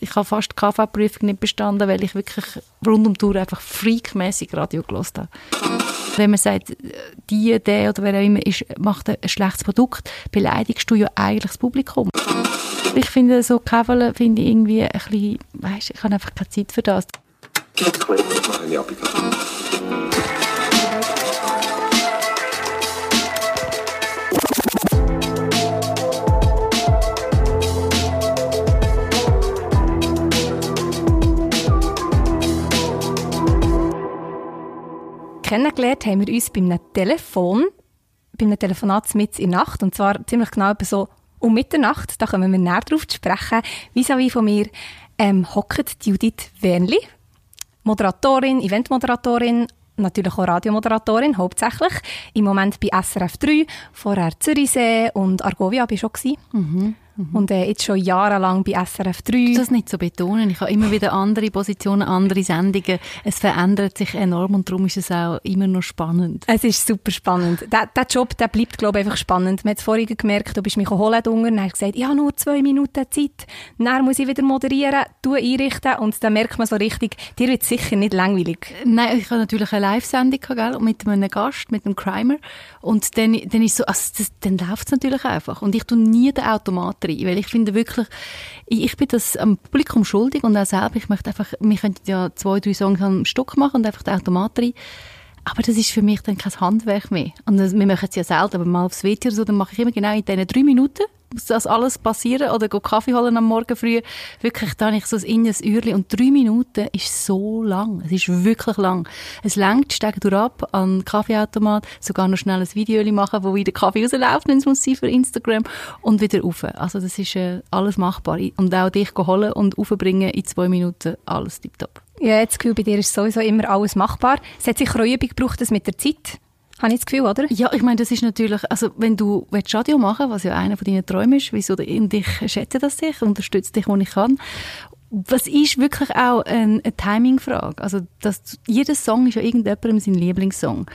Ich habe fast die KV-Prüfung nicht bestanden, weil ich wirklich rund um die Tour einfach freakmäßig Radio gelost habe. Wenn man sagt, die, der oder wer auch immer ist, macht ein schlechtes Produkt, beleidigst du ja eigentlich das Publikum. Ich finde, so Käferle finde ich irgendwie ein bisschen, weißt, ich habe einfach keine Zeit für das. Kennengelernt haben wir uns bei einem Telefon, bei einem Telefonat mit in der Nacht, und zwar ziemlich genau so um Mitternacht, da kommen wir näher drauf zu sprechen. Vis-à-vis von mir ähm, hockt Judith Wernli, Moderatorin, Eventmoderatorin, natürlich auch Radiomoderatorin, hauptsächlich. Im Moment bei SRF 3, vorher Zürichsee und Argovia war ich schon. Mhm. Und äh, jetzt schon jahrelang bei SRF 3. Das nicht so betonen. Ich habe immer wieder andere Positionen, andere Sendungen. Es verändert sich enorm und darum ist es auch immer noch spannend. Es ist super spannend. Der, der Job, der bleibt, glaube ich, einfach spannend. Man hat es vorhin gemerkt, du bist mich holen und dann hast gesagt, ja, nur zwei Minuten Zeit. Dann muss ich wieder moderieren, du einrichten und dann merkt man so richtig, dir wird sicher nicht langweilig. Nein, ich habe natürlich eine Live-Sendung mit einem Gast, mit einem Crimer und dann, dann ist so, also das, dann läuft es natürlich einfach und ich tue nie den Automat rein, weil ich finde wirklich, ich, ich bin das am Publikum schuldig und auch selber, ich möchte einfach, wir könnten ja zwei, drei Songs am Stück machen und einfach den Automat rein. Aber das ist für mich dann kein Handwerk mehr. Und das, wir machen es ja selten, aber mal aufs oder so, dann mache ich immer genau in diesen drei Minuten muss das alles passieren oder go Kaffee holen am Morgen früh. Wirklich, da habe ich so ein inneres Uhrli und drei Minuten ist so lang. Es ist wirklich lang. Es längt, steigt durch ab an den Kaffeeautomat, sogar noch schnell ein Video machen, wo wieder Kaffee rausläuft, wenn es muss sein für Instagram und wieder rauf. Also das ist äh, alles machbar. Und auch dich holen und aufbringen in zwei Minuten, alles tiptop. Ja, jetzt Gefühl, bei dir ist sowieso immer alles machbar. Es hat sicher auch Übung gebraucht, das mit der Zeit habe ich das Gefühl, oder? Ja, ich meine, das ist natürlich, also wenn du Radio machen was ja einer von deinen Träumen ist, wieso, und ich schätze das dich, unterstütze dich, wo ich kann. Was ist wirklich auch eine, Timing-Frage. Also, dass, jeder Song ist ja irgendjemandem sein Lieblingssong.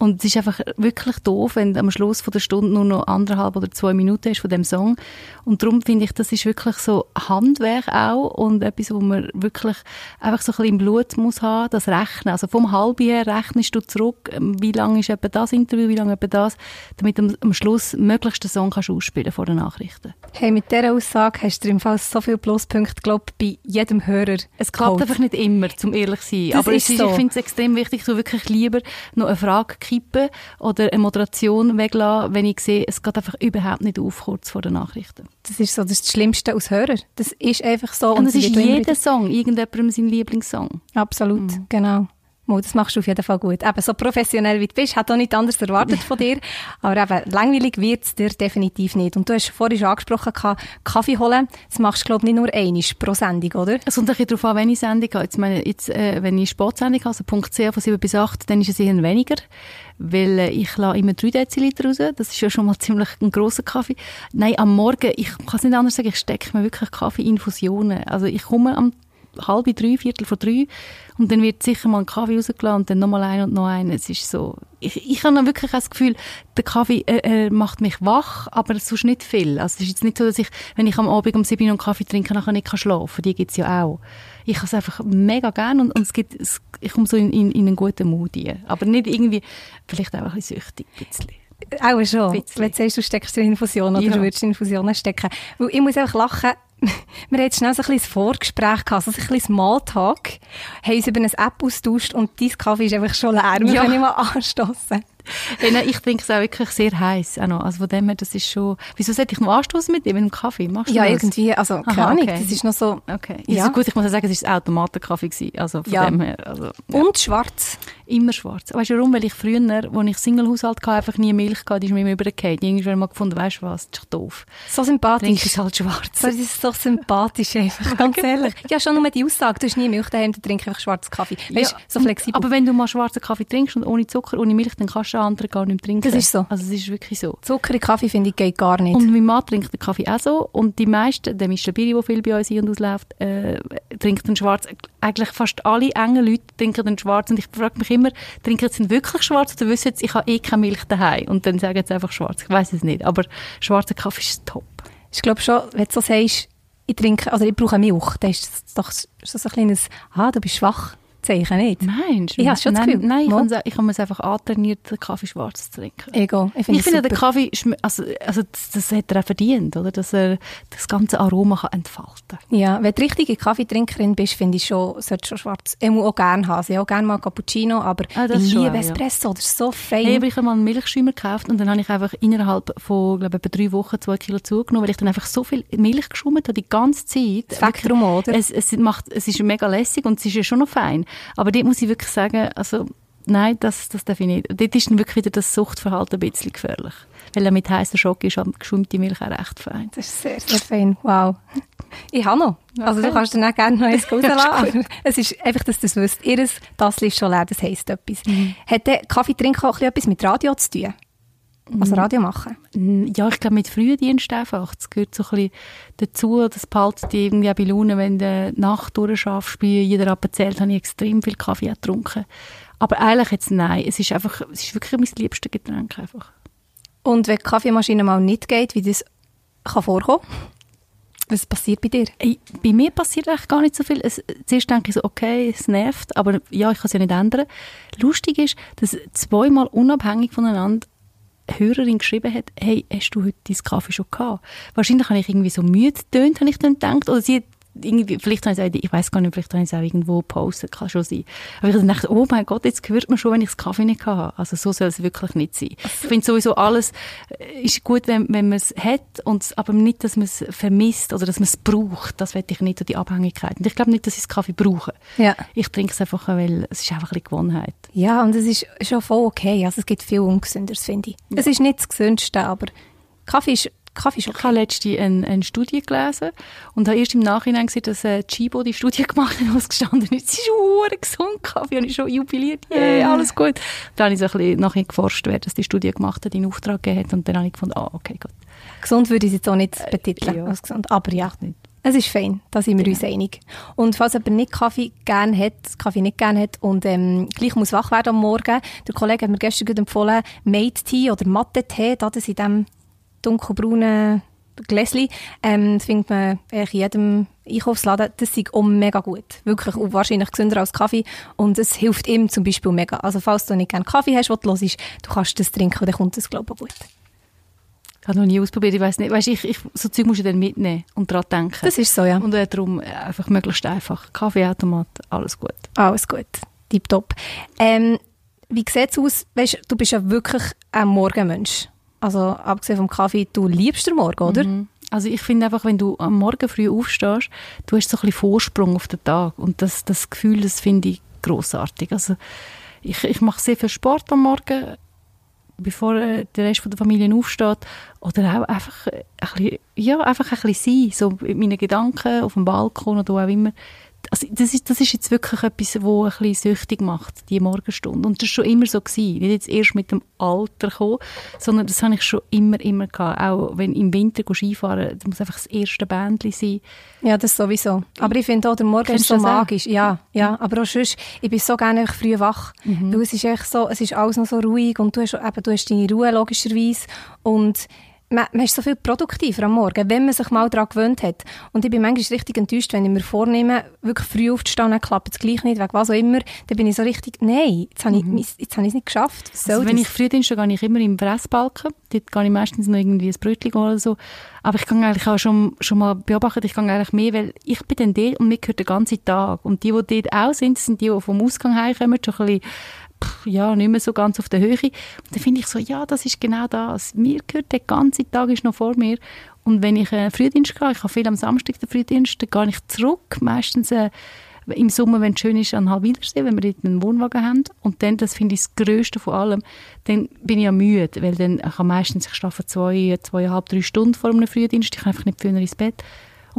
Und es ist einfach wirklich doof, wenn du am Schluss von der Stunde nur noch anderthalb oder zwei Minuten hast von dem Song. Und darum finde ich, das ist wirklich so Handwerk auch und etwas, wo man wirklich einfach so ein bisschen im Blut muss haben, das Rechnen. Also vom halben her rechnest du zurück, wie lange ist etwa das Interview, wie lange etwa das, damit du am Schluss möglichst den Song kannst ausspielen vor den Nachrichten. Hey, mit dieser Aussage hast du im Fall so viele Pluspunkte, glaube bei jedem Hörer. Es klappt geholt. einfach nicht immer, zum ehrlich zu sein. Das Aber ist ist, so. ich finde es extrem wichtig, so wirklich lieber noch eine Frage kippen oder eine Moderation weglassen, wenn ich sehe, es geht einfach überhaupt nicht auf kurz vor den Nachrichten. Das ist so das, Schlimmste aus Hörer. Das ist einfach so. Und, und das ist jeder Song, irgendjemandem sein Lieblingssong. Absolut, mhm. genau. Mal, das machst du auf jeden Fall gut. Eben, so professionell wie du bist, hat auch nicht anders erwartet von dir. Aber eben, langweilig wird es dir definitiv nicht. Und du hast vorhin schon angesprochen, Kaffee holen, das machst du, glaube ich, nicht nur einmal pro Sendung, oder? Es kommt ein bisschen darauf an, wenn ich Sendung habe. Jetzt, meine, jetzt, äh, wenn ich Sportsendung habe, also Punkt 10 von 7 bis 8, dann ist es eher weniger. Weil äh, ich lasse immer 3 Deziliter raus. Das ist ja schon mal ziemlich ein grosser Kaffee. Nein, am Morgen, ich kann es nicht anders sagen, ich stecke mir wirklich Kaffeeinfusionen. Also ich komme am halb drei, viertel vor drei und dann wird sicher mal ein Kaffee rausgelassen und dann nochmal ein und noch ein. Es ist so, ich, ich habe wirklich das Gefühl, der Kaffee äh, äh, macht mich wach, aber sonst nicht viel. Also es ist jetzt nicht so, dass ich, wenn ich am Abend um sieben Uhr einen Kaffee trinke, nachher nicht schlafen kann. Die gibt es ja auch. Ich habe es einfach mega gern und, und es gibt, es, ich komme so in, in, in einen guten Mut rein. Aber nicht irgendwie, vielleicht auch ein bisschen süchtig, ein bisschen. Auch schon. Wenn du sagst, du steckst in Infusion oder ja. du würdest in Infusionen stecken. Weil ich muss einfach lachen, wir hatten schnell so ein bisschen Vorgespräch gehabt, so ein bisschen Smalltalk, haben uns über eine App austauscht und dein Kaffee ist einfach schon leer. Wir ja. können mal anstoßen. Ja, ich trinke es auch wirklich sehr heiß. Also von dem her, das ist schon... Wieso sollte ich noch anstoßen mit dem, mit dem Kaffee? Machst du ja, das? irgendwie, also keine Ahnung, okay. das ist noch so... Okay. Ja. Also gut, ich muss ja sagen, es war Automatenkaffee also von ja. dem her. Also, ja. Und schwarz? Immer schwarz. Weißt du warum? Weil ich früher, als ich Single-Haushalt hatte, einfach nie Milch hatte, die ist mir immer übergefallen. Irgendwann mal gefunden, weißt du was, das ist doof. So sympathisch. Trinke es halt schwarz. Das ist so sympathisch einfach, ganz ehrlich. Ja, schon nur die Aussage, du hast nie Milch daheim, dann trinke ich einfach schwarzen Kaffee. Weißt, ja, so flexibel. Aber wenn du mal schwarzen Kaffee trinkst und ohne Zucker, ohne Milch, dann kannst du den anderen gar nicht mehr trinken. Das ist so. Also es ist wirklich so. Zucker in Kaffee, finde ich, geht gar nicht. Und mein Mann trinkt den Kaffee auch so. Und die meisten, der Mr. Biri, der viel bei uns ein- und ausläuft, äh, trinkt den schwarz. Eigentlich fast alle engen Leute trinken den schwarz. Und ich frage mich immer, trinken sie wirklich schwarz oder wissen sie, ich habe eh keine Milch daheim? Und dann sagen sie einfach schwarz. Ich weiß es nicht. Aber schwarzer Kaffee ist top. Ich glaube schon, wenn du so sagst, ich trinke, also ich brauche Milch, dann ist das doch so ein kleines, ah, du bist schwach. Zeichen nicht. Meinst du? Ich habe schon das nein, Gefühl. Nein, ich habe ich habe es einfach antrainiert, den Kaffee schwarz zu trinken. Ego. Ich finde, Ich finde, der. Kaffee, also, also das, das hat er auch verdient, oder? Dass er das ganze Aroma kann entfalten Ja, wenn du richtige Kaffeetrinkerin bist, finde ich schon, solltest schon schwarz. Ich muss auch gerne haben. Ich habe auch gerne mal Cappuccino, aber Ah, ich liebe auch, ja. Espresso. Das ist so fein. Hey, aber ich habe mal einen Milchschäumer gekauft und dann habe ich einfach innerhalb von, glaube ich, drei Wochen zwei Kilo zugenommen, weil ich dann einfach so viel Milch geschäumt habe, die ganze Zeit. Das Spektrum, oder? Es, es, macht, es ist mega lässig und es ist ja schon noch fein. Aber dort muss ich wirklich sagen, also, nein, das, das darf ich nicht. Dort ist dann wirklich wieder das Suchtverhalten ein bisschen gefährlich. Weil er mit heißer Schoki ist geschäumte Milch auch recht fein. Das ist sehr, sehr fein. Wow. Ich habe noch. Also du Okay. kannst dann auch gerne noch eins rauslassen. es ist einfach, dass du es wisst. Ihr Tassel ist schon leer, das heisst etwas. Mhm. Hat der Kaffeetrinken auch ein bisschen etwas mit Radio zu tun? Also Radio machen? Ja, ich glaube, mit Frühdienst einfach. Das gehört so ein bisschen dazu. Das behaltet dich irgendwie auch bei Laune, wenn du die Nacht durchschaffst. Bei jeder erzählt, habe ich extrem viel Kaffee getrunken. Aber eigentlich jetzt nein. Es ist einfach, es ist wirklich mein liebstes Getränk einfach. Und wenn die Kaffeemaschine mal nicht geht, wie das kann vorkommen? Was passiert bei dir? Bei mir passiert eigentlich gar nicht so viel. Es, zuerst denke ich so, okay, es nervt, aber ja, ich kann es ja nicht ändern. Lustig ist, dass zweimal unabhängig voneinander Hörerin geschrieben hat, hey, hast du heute deinen Kaffee schon gehabt? Wahrscheinlich habe ich irgendwie so müde getönt, habe ich dann gedacht. Oder sie irgendwie, vielleicht habe ich es auch, ich weiß gar nicht, vielleicht habe ich es auch irgendwo gepostet, kann schon sein. Aber ich gedacht, oh mein Gott, jetzt hört man schon, wenn ich das Kaffee nicht habe. Also so soll es wirklich nicht sein. Ich finde sowieso alles äh, ist gut, wenn, wenn man es hat, und, aber nicht, dass man es vermisst oder dass man es braucht. Das will ich nicht, die Abhängigkeit. Und ich glaube nicht, dass ich das Kaffee brauche. Ja. Ich trinke es einfach, weil es ist einfach ein bisschen Gewohnheit. Ja, und es ist schon voll okay. Also es gibt viel Ungesünderes, finde ich. Es ist nicht das Gesündeste, aber Kaffee ist, Kaffee ist Ich habe letztens eine, eine Studie gelesen und habe erst im Nachhinein gesehen, dass äh, Chibo die Studie gemacht hat, wo es gestanden ist, es ist hure gesund, Kaffee, habe ich schon jubiliert, yeah, alles gut. Dann habe ich so ein bisschen nachher geforscht, wer das die Studie gemacht hat, in Auftrag gegeben hat und dann habe ich gefunden, ah, okay, gut. Gesund würde ich es jetzt auch nicht betiteln ja. als gesund. Aber ja, nicht. es ist fein, da sind wir uns einig. Und falls jemand nicht Kaffee gerne hat, Kaffee nicht gerne hat und ähm, gleich muss wach werden am Morgen, der Kollege hat mir gestern empfohlen, Mate-Tee oder Matte-Tee, da das in diesem dunkelbraunen Gläschen, ähm, das findet man in jedem Einkaufsladen. Das ist auch mega gut. Wirklich und wahrscheinlich gesünder als Kaffee. Und es hilft ihm zum Beispiel mega. Also falls du nicht gerne Kaffee hast, was du hörst, du kannst das trinken und dann kommt das, glaube ich, gut. Ich habe noch nie ausprobiert, ich weiß nicht, weißt, ich, ich, so Zeug musst du dann mitnehmen und daran denken. Das ist so, ja. und äh, darum äh, einfach möglichst einfach. Kaffeeautomat, alles gut. Alles gut, tipptopp. Ähm, wie sieht es aus? Weißt, du bist ja wirklich ein Morgenmensch. Also abgesehen vom Kaffee, du liebst den Morgen, oder? Mhm. Also ich finde einfach, wenn du am Morgen früh aufstehst, du hast so ein bisschen Vorsprung auf den Tag und das, das Gefühl, das finde ich großartig. Also ich, ich mache sehr viel Sport am Morgen, bevor äh, der Rest der Familie aufsteht oder auch einfach ein bisschen, ja, einfach ein bisschen sein, so mit meinen Gedanken auf dem Balkon oder wo auch immer. Also das, ist, das ist jetzt wirklich etwas, wo ein bisschen süchtig macht, die Morgenstunde. Und das war schon immer so. Gewesen. Nicht jetzt erst mit dem Alter gekommen, sondern das habe ich schon immer, immer gehabt. Auch wenn im Winter Skifahren, das muss einfach das erste Bändchen sein. Ja, das sowieso. Aber ich finde auch, der Morgen Kennst ist so auch? magisch. Ja, ja. Aber auch sonst, ich bin so gerne früh wach. Mhm. Weil es ist echt so, es ist alles noch so ruhig und du hast, eben, du hast deine Ruhe logischerweise. Und man, man ist so viel produktiver am Morgen, wenn man sich mal daran gewöhnt hat. Und ich bin manchmal richtig enttäuscht, wenn ich mir vornehme, wirklich früh aufzustehen, klappt es gleich nicht, wegen was auch immer. Dann bin ich so richtig, nein, jetzt habe ich, jetzt habe ich es nicht geschafft. Mhm. Also wenn das? ich Frühdienst gehe, gehe ich immer im Fressbalken. Dort gehe ich meistens noch irgendwie ein Brötchen holen oder so. Aber ich kann eigentlich auch schon, schon mal beobachten, ich gehe eigentlich mehr, weil ich bin dann dort und mir gehört den ganzen Tag. Und die, die dort auch sind, sind die, die vom Ausgang heimkommen, schon ein bisschen, ja, nicht mehr so ganz auf der Höhe. Und dann finde ich so, ja, das ist genau das. Mir gehört der ganze Tag ist noch vor mir. Und wenn ich äh, Frühdienst gehe, ich habe viel am Samstag den Frühdienst, dann gehe ich zurück, meistens äh, im Sommer, wenn es schön ist, an Halbwiedersee, wenn wir dort einen Wohnwagen haben. Und dann, das finde ich das Größte von allem, dann bin ich ja müde, weil dann ich habe meistens, ich schlafe zwei, zweieinhalb, drei Stunden vor einem Frühdienst, ich kann einfach nicht früher ins Bett.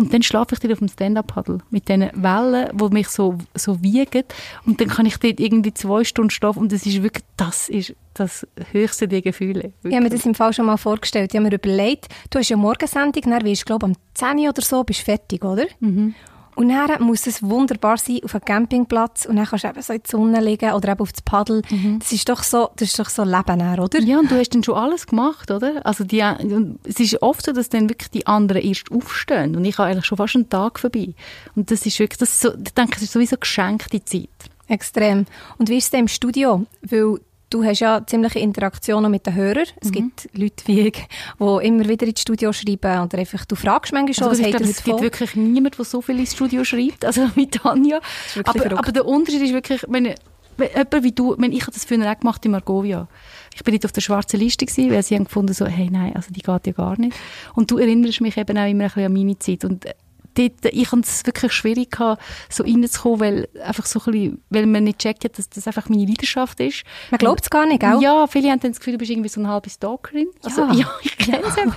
Und dann schlafe ich dort auf dem Stand-Up-Paddle mit diesen Wellen, die mich so, so wiegen. Und dann kann ich dort irgendwie zwei Stunden schlafen und das ist wirklich, das ist das höchste der Gefühle. Ich habe mir das im Fall schon mal vorgestellt. Ich habe mir überlegt, du hast ja Morgensendung, dann wirst du, glaube am 10 Uhr oder so bist du fertig, oder? Mhm. Und dann muss es wunderbar sein auf einem Campingplatz und dann kannst du eben so in die Sonne liegen oder eben auf das Paddel. Mhm. Das ist doch so, das ist doch so Leben, dann, oder? Ja, und du hast dann schon alles gemacht, oder? Also die, es ist oft so, dass dann wirklich die anderen erst aufstehen und ich habe eigentlich schon fast einen Tag vorbei. Und das ist wirklich, das ist so, ich denke, es ist sowieso geschenkte Zeit. Extrem. Und wie ist es denn im Studio? Weil du hast ja ziemliche Interaktionen mit den Hörern. Es mhm. gibt Leute wie ich, die immer wieder ins Studio schreiben oder einfach, du fragst manchmal schon, also, was glaube, es gibt wirklich niemand, der so viel ins Studio schreibt, also mit Tanja. Aber, aber, der Unterschied ist wirklich, meine, jemand wie du, meine, ich habe das früher auch gemacht in Margovia. Ich bin nicht auf der schwarzen Liste gewesen, weil sie haben gefunden so, hey, nein, also die geht ja gar nicht. Und du erinnerst mich eben auch immer ein bisschen an meine Zeit und dort, ich hatte es wirklich schwierig gehabt, so reinzukommen, weil einfach so ein bisschen, weil man nicht checkt hat, dass das einfach meine Leidenschaft ist. Man glaubt es gar nicht, auch? Ja, viele haben dann das Gefühl, du bist irgendwie so eine halbe Stalkerin. Also, ja. ja ich kenne es ja. eben.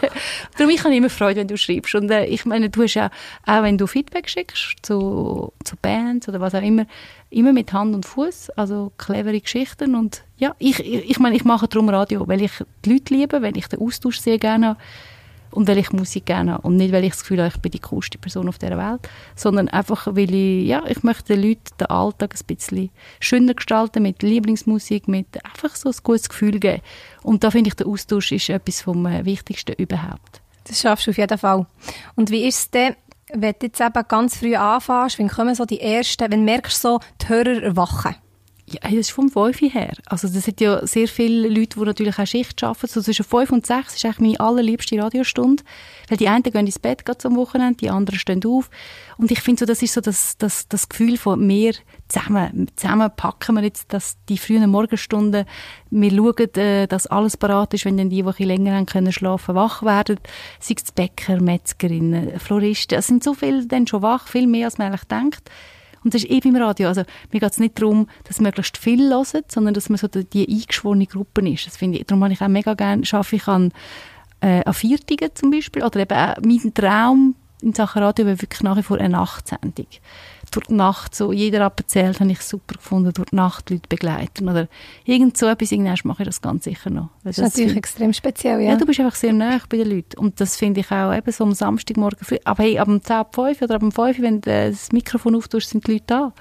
Darum, ich habe immer Freude, wenn du schreibst. Und äh, ich meine, du hast ja, auch wenn du Feedback schickst zu, zu Bands oder was auch immer, immer mit Hand und Fuß, also clevere Geschichten und ja, ich, ich, ich meine, ich mache darum Radio, weil ich die Leute liebe, weil ich den Austausch sehr gerne habe und weil ich Musik gerne habe. Und nicht, weil ich das Gefühl habe, ich bin die coolste Person auf dieser Welt, sondern einfach, weil ich, ja, ich möchte den Leuten den Alltag ein bisschen schöner gestalten, mit Lieblingsmusik, mit einfach so ein gutes Gefühl geben. Und da finde ich, der Austausch ist etwas vom äh, Wichtigsten überhaupt. Das schaffst du auf jeden Fall. Und wie ist es denn, wenn du jetzt eben ganz früh anfängst, wenn kommen so die ersten, wenn merkst du so, die Hörer erwachen? Ja, das ist vom 5 her. Also das sind ja sehr viele Leute, die natürlich auch Schicht arbeiten. So zwischen 5 und 6 ist eigentlich meine allerliebste Radiostunde. Weil die einen gehen ins Bett am Wochenende, die anderen stehen auf. Und ich finde so, das ist so das, das, das Gefühl von mehr zusammen. Zusammen packen wir jetzt das, die frühen Morgenstunden. Wir schauen, äh, dass alles parat ist, wenn dann die, die länger haben können schlafen, wach werden. Sei es Bäcker, Metzgerinnen, Floristen. Es sind so viele dann schon wach, viel mehr, als man eigentlich denkt. Und das ist eben im Radio. Also, mir geht es nicht darum, dass möglichst viel hören, sondern dass man so die eingeschworene Gruppe ist. Das finde ich, darum habe ich auch mega gerne, schaffe ich an, äh, an Viertigen zum Beispiel, oder eben auch mein Traum in Sachen Radio wäre wirklich nach wie vor eine Nachtsendung durch die Nacht so, jeder erzählt, habe ich super gefunden, durch die Nacht Leute begleiten oder irgend so etwas, irgendwann mache ich das ganz sicher noch. Das, das ist natürlich extrem speziell, ja. Ja, du bist einfach sehr nah bei den Leuten und das finde ich auch eben so am Samstagmorgen früh, aber hey, ab dem 10, 5 oder ab dem 5, wenn du das Mikrofon auftust, sind die Leute da.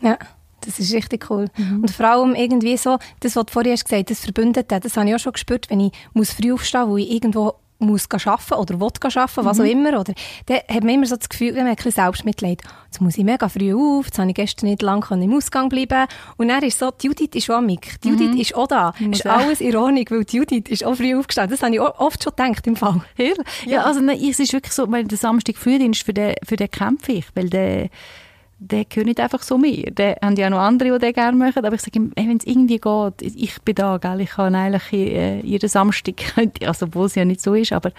Ja. Das ist richtig cool. Mhm. Und vor allem irgendwie so, das, was du vorhin hast gesagt, das Verbündete, das habe ich auch schon gespürt, wenn ich muss früh aufstehen muss, wo ich irgendwo muss arbeiten oder will arbeiten, was mhm. auch immer, oder, dann hat man immer so das Gefühl, man hat ein bisschen Selbstmitleid. Jetzt muss ich mega früh auf, jetzt habe ich gestern nicht lange im Ausgang bleiben. Und dann ist so, die Judith ist auch mit. Die Judith mhm. ist auch da. Ist alles ironisch, weil die Judith ist auch früh aufgestanden. Das habe ich oft schon gedacht im Fall. Ja, ja also nein, es ist wirklich so, weil der Samstag Frühdienst, für den, für den kämpfe ich, weil der der gehört nicht einfach so mir. Der haben ja noch andere, die das gerne machen, aber ich sage ihm, wenn es irgendwie geht, ich bin da, gell? ich kann eigentlich äh, jeden Samstag, also obwohl es ja nicht so ist, aber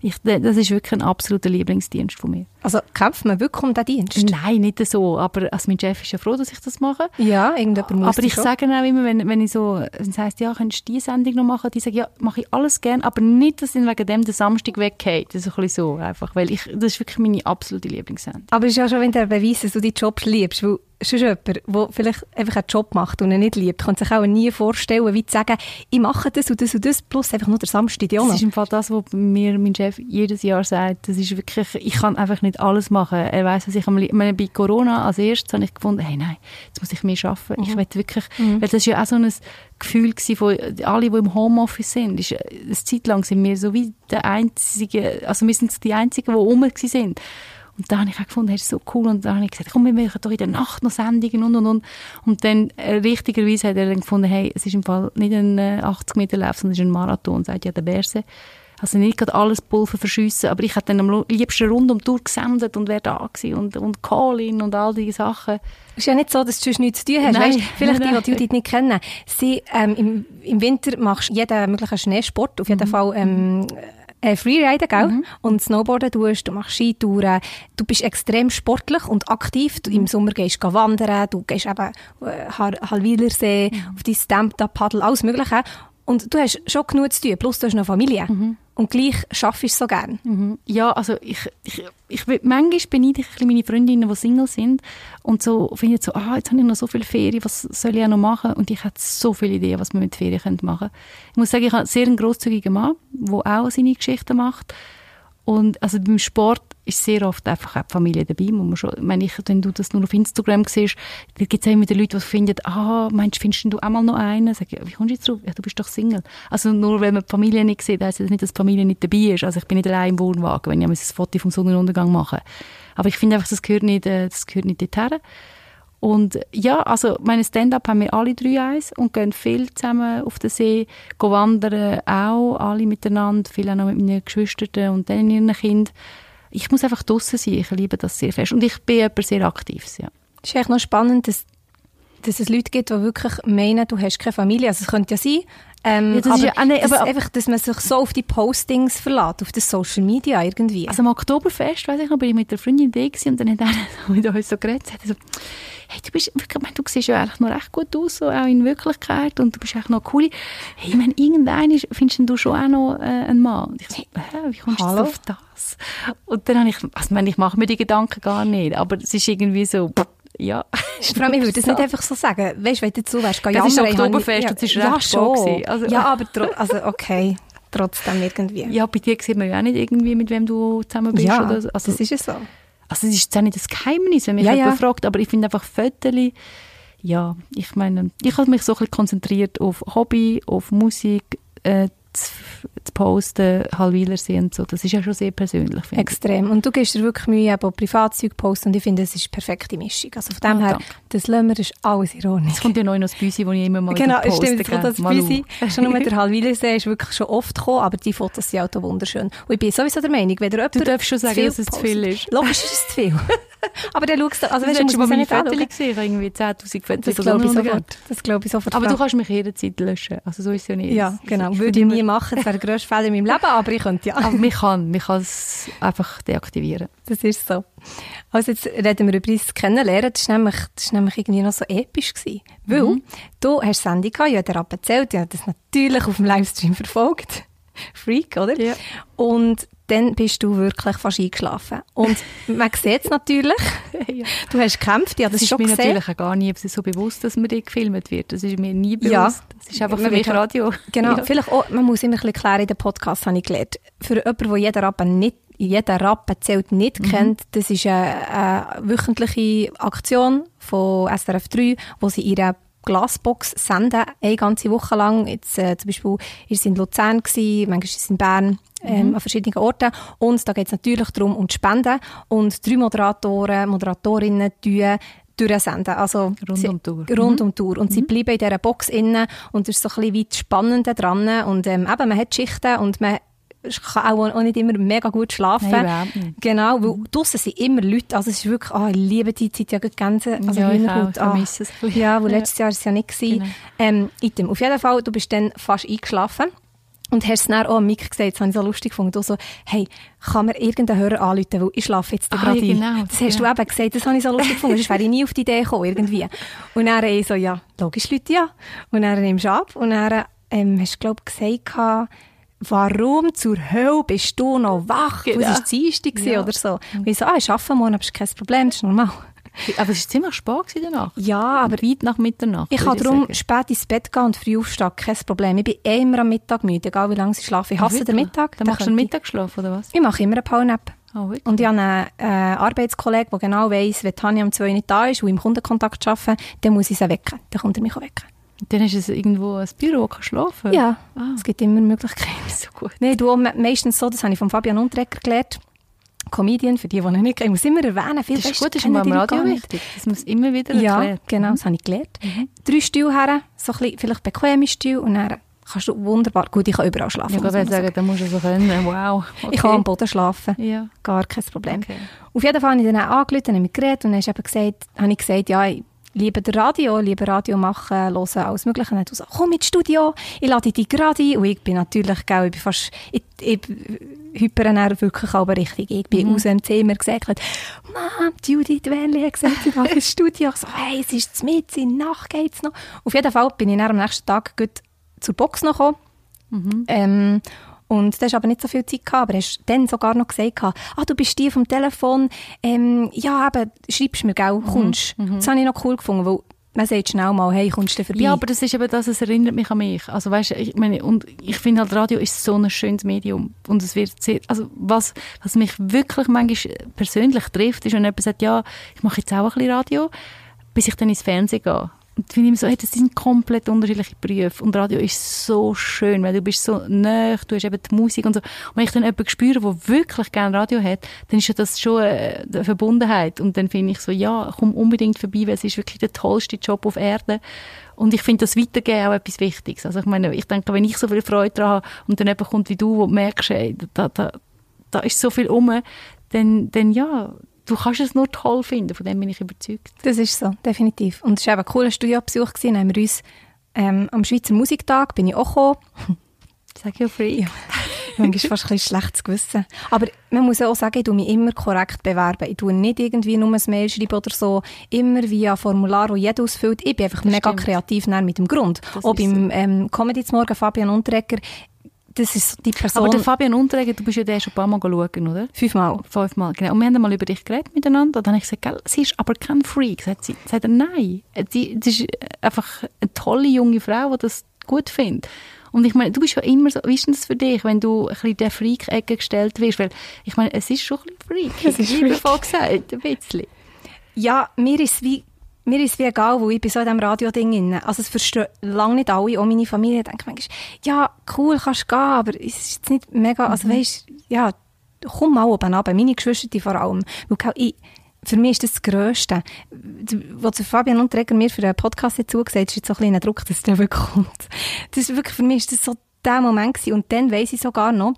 ich, das ist wirklich ein absoluter Lieblingsdienst von mir. Also kämpft man wirklich um diesen Dienst? Nein, nicht so. Aber also mein Chef ist ja froh, dass ich das mache. Ja, irgendjemand muss Aber ich schon. sage auch immer, wenn, wenn ich so, wenn es heisst, ja, könntest du diese Sendung noch machen? Die sagen, ja, mache ich alles gerne, aber nicht, dass ich wegen dem den Samstag weggehe. Das ist ein bisschen so einfach, weil ich, das ist wirklich meine absolute Lieblingssendung. Aber es ist ja schon wieder ein Beweis, dass du deinen Job liebst, weil sonst jemand, der vielleicht einfach einen Job macht und ihn nicht liebt, kann sich auch nie vorstellen, wie zu sagen, ich mache das und das und das, plus einfach nur der Samstag. Das ist im Fall das, was mir mein Chef jedes Jahr sagt. Das ist wirklich, ich kann einfach nicht alles machen. Er weiß, was ich am liebsten, bei Corona als erstes habe ich gefunden, hey nein, jetzt muss ich mehr arbeiten. Mhm. Ich will wirklich, mhm. weil das ist ja auch so ein Gefühl gewesen von alle, die im Homeoffice sind. Ist, eine Zeit lang sind wir so wie der einzige, also wir sind die einzigen, die rum sind. Und da habe ich auch gefunden, das ist so cool. Und da habe ich gesagt, komm, wir machen doch in der Nacht noch Sendungen und, und, und. Und dann, äh, richtigerweise hat er dann gefunden, hey, es ist im Fall nicht ein äh, 80 Meter Lauf, sondern es ist ein Marathon, sagt ja der Berse. Also nicht gerade alles Pulver verschiessen, aber ich hätte dann am liebsten rund um die Tour gesendet und wäre da gewesen und, und Call-in und all diese Sachen. Es ist ja nicht so, dass du nichts zu tun hast. Nein, weißt, vielleicht nein, die, die Judith nicht kennen. Sie, ähm, im, Im Winter machst du jeden möglichen Schneesport, auf jeden mhm. Fall ähm, äh, Freeriden, gell? Mhm. Und Snowboarden tust, du machst Skitouren, du bist extrem sportlich und aktiv. Du, Im mhm. Sommer gehst du wandern, du gehst eben äh, Halwilersee, mhm. auf dein Stamp-Paddle, alles Mögliche. Und du hast schon genug zu tun, plus du hast noch Familie. Mhm. Und gleich schaffst du es so gerne. Mhm. Ja, also ich, ich, ich, manchmal beneide ich ein meine Freundinnen, die Single sind und so finde so, ah, jetzt habe ich noch so viele Ferien, was soll ich auch noch machen? Und ich habe so viele Ideen, was man mit Ferien machen könnte. Ich muss sagen, ich habe einen sehr grosszügigen Mann, der auch seine Geschichten macht. Und also beim Sport ist sehr oft einfach auch die Familie dabei. Muss man schon, wenn, ich, wenn du das nur auf Instagram siehst, da gibt es immer wieder Leute, die finden, ah, meinst, findest du auch mal noch einen? Sag ich, wie kommst du jetzt drauf? Ja, du bist doch Single. Also nur weil man die Familie nicht sieht, heisst das nicht, dass die Familie nicht dabei ist. Also ich bin nicht allein im Wohnwagen, wenn ich ein Foto vom Sonnenuntergang mache. Aber ich finde einfach, das gehört nicht, äh, das gehört nicht dorthin. Und ja, also meine Stand-up haben wir alle drei eins und gehen viel zusammen auf den See, gehen wandern auch, alle miteinander, viele auch noch mit meinen Geschwistern und dann ihren Kindern. Ich muss einfach draußen sein, ich liebe das sehr fest. Und ich bin jemand sehr aktiv, ja. Es ist echt noch spannend, dass, dass es Leute gibt, die wirklich meinen, du hast keine Familie. Also es könnte ja sein, ähm, Ja, das aber, ist ja nicht- das aber- einfach, dass man sich so auf die Postings verlässt, auf das Social Media irgendwie. Also am Oktoberfest, weiß ich noch, bin ich mit der Freundin da und dann hat er so mit uns so geredet, er so, hey, du bist ich meine, du siehst ja eigentlich noch recht gut aus, so auch in Wirklichkeit und du bist echt noch cool. Hey, ich meine, irgendein ist, findest du schon auch noch äh, einen Mann? Und ich so, hä, wie kommst du Hallo? auf das? Und dann habe ich, also ich meine, ich mache mir die Gedanken gar nicht, aber es ist irgendwie so, ja. Vor allem, ich würde das nicht einfach so sagen. Weißt du, wenn du so wärst, geh Das ist jammern, ich habe Oktoberfest und es ist ja, recht schon. Also- ja, aber also, okay, trotzdem irgendwie. Ja, bei dir sieht man ja auch nicht irgendwie, mit wem du zusammen bist. Ja, oder so. also, das ist ja so. Also es ist jetzt auch nicht das Geheimnis, wenn mich Ja, jemand ja. fragt, aber ich finde einfach Fotos, ja, ich meine, ich habe mich so ein bisschen konzentriert auf Hobby, auf Musik, äh, zu, zu posten, Halwilersee und so. Das ist ja schon sehr persönlich, finde ich. Extrem. Und du gibst dir wirklich Mühe, eben auch Privatzeug posten und ich finde, es ist die perfekte Mischung. Also von dem Ah, her, danke. das das ist alles in Ordnung. Es kommt ja noch das Büsi, das ich immer mal Genau, poste. stimmt, jetzt kommt das. Büsi. Schon nur der Halwilersee ist wirklich schon oft gekommen, aber die Fotos sind auch wunderschön. Und ich bin sowieso der Meinung, wenn jemand Du darfst schon sagen, dass es zu viel ist. Logisch ist es zu viel. aber dann schaust du, also weißt du, du, muss mal man meine nicht anschauen. gesehen, irgendwie 10'000 Fotos Das glaube ich sofort. Das glaube ich sofort. Aber du kannst mich jederzeit löschen. Also so ist es ja nicht. ja, Es- genau. Würde ich nie machen. Das wäre der grösste Fehler in meinem Leben, aber ich könnte ja. Aber man kann, man kann es einfach deaktivieren. Das ist so. Also jetzt reden wir über das Kennenlernen. Das ist nämlich, das ist nämlich irgendwie noch so episch gewesen. Weil Mhm. du hast Sandy gehabt, ich habe dir erzählt, ich habe das natürlich auf dem Livestream verfolgt. Freak, oder? Ja. Und dann bist du wirklich fast eingeschlafen. Und man sieht es natürlich. ja. Du hast gekämpft, habe Das das ist schon mir gesehen. natürlich auch gar nie so bewusst, dass mir gefilmt wird. Das ist mir nie bewusst. Ja. Das ist einfach Man für mich Radio. Genau, Ja. vielleicht auch, man muss immer ein bisschen klären, in den Podcast habe ich gelernt. Für jemanden, der jeden Rappen nicht jeden Rappen zählt nicht Mhm. kennt, das ist eine, eine wöchentliche Aktion von SRF 3, wo sie ihre Glasbox senden, eine ganze Woche lang. Jetzt, äh, zum Beispiel ist es in Luzern gewesen, manchmal ist es in Bern, ähm, Mhm. an verschiedenen Orten. Und da geht es natürlich darum, um die Spenden. Und drei Moderatoren, Moderatorinnen tun durchsenden. Also Rund sie- um Tour. Rund um die Tour. Und sie bleiben in dieser Box innen und das ist so ein bisschen das Spannende dran. Und ähm, eben, man hat Schichten und man kann auch, auch nicht immer mega gut schlafen. Nein. Genau, weil draussen sind immer Leute, also es ist wirklich, ah, ich liebe die Zeit, ja gut Gänse, also Ja, ich Hühnerhaut, auch, ich es ein bisschen. Ja, wo Ja. letztes Jahr ist ja nicht gewesen. Genau. Ähm, item. Auf jeden Fall, du bist dann fast eingeschlafen. Und hast es dann auch am Mic gesagt, das habe ich so lustig gefunden. Du so, hey, kann mir irgendein Hörer anrufen, weil ich schlafe jetzt Ah, gerade ja, ein. genau. Das hast Ja. du eben gesagt, das habe ich so lustig gefunden, sonst wäre ich nie auf die Idee gekommen, irgendwie. Und dann ich so, ja, logisch, Leute, ja. Und dann nimmst du ab und dann ähm, hast du, glaube ich, gesagt, warum zur Hölle bist du noch wach? Genau. Das war Dienstag Ja. oder so. Und ich so, ah, ich arbeite morgen, aber ist kein Problem, das ist normal. Aber es war ziemlich spät danach. Ja, aber Weit nach Mitternacht. ich kann darum sagen. spät ins Bett gehen und früh aufstehen, kein Problem. Ich bin immer am Mittag müde, egal wie lange ich schlafe. Ich hasse den Wirklich? Mittag. Dann den machst du einen Mittagsschlaf, oder was? Ich mache immer einen Powernap. Oh, wirklich? Und ich habe einen äh, Arbeitskollegen, der genau weiss, wenn Tanja um zwei nicht da ist und im Kundenkontakt arbeiten, dann muss ich sie wecken. Dann kommt er mich auch wecken. Dann ist es irgendwo ein Büro, wo du schlafen. Ja, Ah. es gibt immer Möglichkeiten. So gut. Nein, du meistens so, das habe ich von Fabian Unterrecker gelernt. Comedian, für die, die ihn nicht kennen. Ich muss immer erwähnen, viel Das ist gut, das ist am Radio wichtig. Das muss immer wieder Ja, erklärt. genau, das habe ich gelernt. Mhm. Drei Stühle her, so ein bisschen, vielleicht bequeme Stühle und dann kannst du wunderbar, gut, ich kann überall schlafen. Ich muss würde sagen, da musst du so können. Wow. Okay. Ich kann am Boden schlafen. Ja. Gar kein Problem. Okay. Auf jeden Fall habe ich dann auch angerufen, habe mit geredet und dann du eben gesagt, habe ich gesagt, ja, ich liebe das Radio, ich liebe Radio machen, hören, alles Mögliche. Und dann so, komm ins Studio, ich lade dich gerade ein. Und ich bin natürlich, gell, ich bin fast, ich, ich hyper wirklich aber richtig. Ich bin Mhm. aus dem Zimmer gesagt, Mom, Judith Wernli hat gesagt, ich mache ins Studio. Ich so, hey, es ist mit, in Nacht geht's noch. Auf jeden Fall bin ich dann am nächsten Tag gut zur Box noch gekommen. Mhm. Ähm, und du hast aber nicht so viel Zeit gehabt, aber hast dann sogar noch gesagt, ah, du bist die vom Telefon, ähm, ja, eben, schreibst mir, gell, kommst. Das habe ich noch cool gefunden, weil man sagt schnell mal, hey, kommst du vorbei? Ja, aber das ist eben das, es erinnert mich an mich. Also weißt, ich meine, und ich finde halt, Radio ist so ein schönes Medium und es wird sehr, also was, was mich wirklich manchmal persönlich trifft, ist, wenn jemand sagt, ja, ich mache jetzt auch ein bisschen Radio, bis ich dann ins Fernsehen gehe. Und finde ich so, hey, das sind komplett unterschiedliche Berufe. Und Radio ist so schön, weil du bist so nah, du hast eben die Musik und so. Und wenn ich dann jemanden spüre, der wirklich gerne Radio hat, dann ist ja das schon eine Verbundenheit. Und dann finde ich so, ja, komm unbedingt vorbei, weil es ist wirklich der tollste Job auf Erden. Und ich finde das Weitergeben auch etwas Wichtiges. Also ich meine, ich denke, wenn ich so viel Freude daran habe und dann jemand kommt wie du, wo du merkst, hey, da, da, da ist so viel um, dann, dann ja, du kannst es nur toll finden, von dem bin ich überzeugt. Das ist so, definitiv. Und es war eben ein cooler Studiobesuch, gewesen. haben wir uns ähm, am Schweizer Musiktag, bin ich auch gekommen. Sag ja frei. Ja. Manchmal fast ein bisschen schlechtes Gewissen. Aber man muss auch sagen, ich tue mich immer korrekt bewerben. Ich tue nicht irgendwie nur ein Mail schreiben oder so. Immer via Formular, das jeder ausfüllt. Ich bin einfach das mega stimmt. kreativ mit dem Grund. Das auch beim so. ähm, Comedy zum Morgen, Fabian Unterreger, das ist die Person. Aber der Fabian Unterreger, du bist ja der schon ein paar Mal schauen, oder? Fünfmal. Fünfmal, genau. Und wir haben mal über dich geredet miteinander. Und dann habe ich gesagt, gell, sie ist aber kein Freak. Sagt sie, sagt er, nein. Sie, das ist einfach eine tolle junge Frau, die das gut findet. Und ich meine, du bist ja immer so, wie ist denn das für dich, wenn du ein bisschen der Freak-Ecke gestellt wirst? Weil, ich meine, es ist schon ein bisschen Freak. Es ist liebevoll gesagt, ein bisschen. Ja, mir ist wie mir ist es wie egal, wo ich bin so in diesem Radio-Ding drin. Also es verstehen lange nicht alle, auch meine Familie denkt manchmal, ja, cool, kannst du gehen, aber es ist jetzt nicht mega, also mhm. weißt, ja, komm mal oben runter, meine Geschwister vor allem. Weil ich, für mich ist das das Grösste. Was Fabian Unterreger mir für einen Podcast dazu gesagt ist jetzt so ein kleiner Druck, dass der kommt. Das ist wirklich, für mich ist das so der Moment gewesen. Und dann weiss ich sogar noch,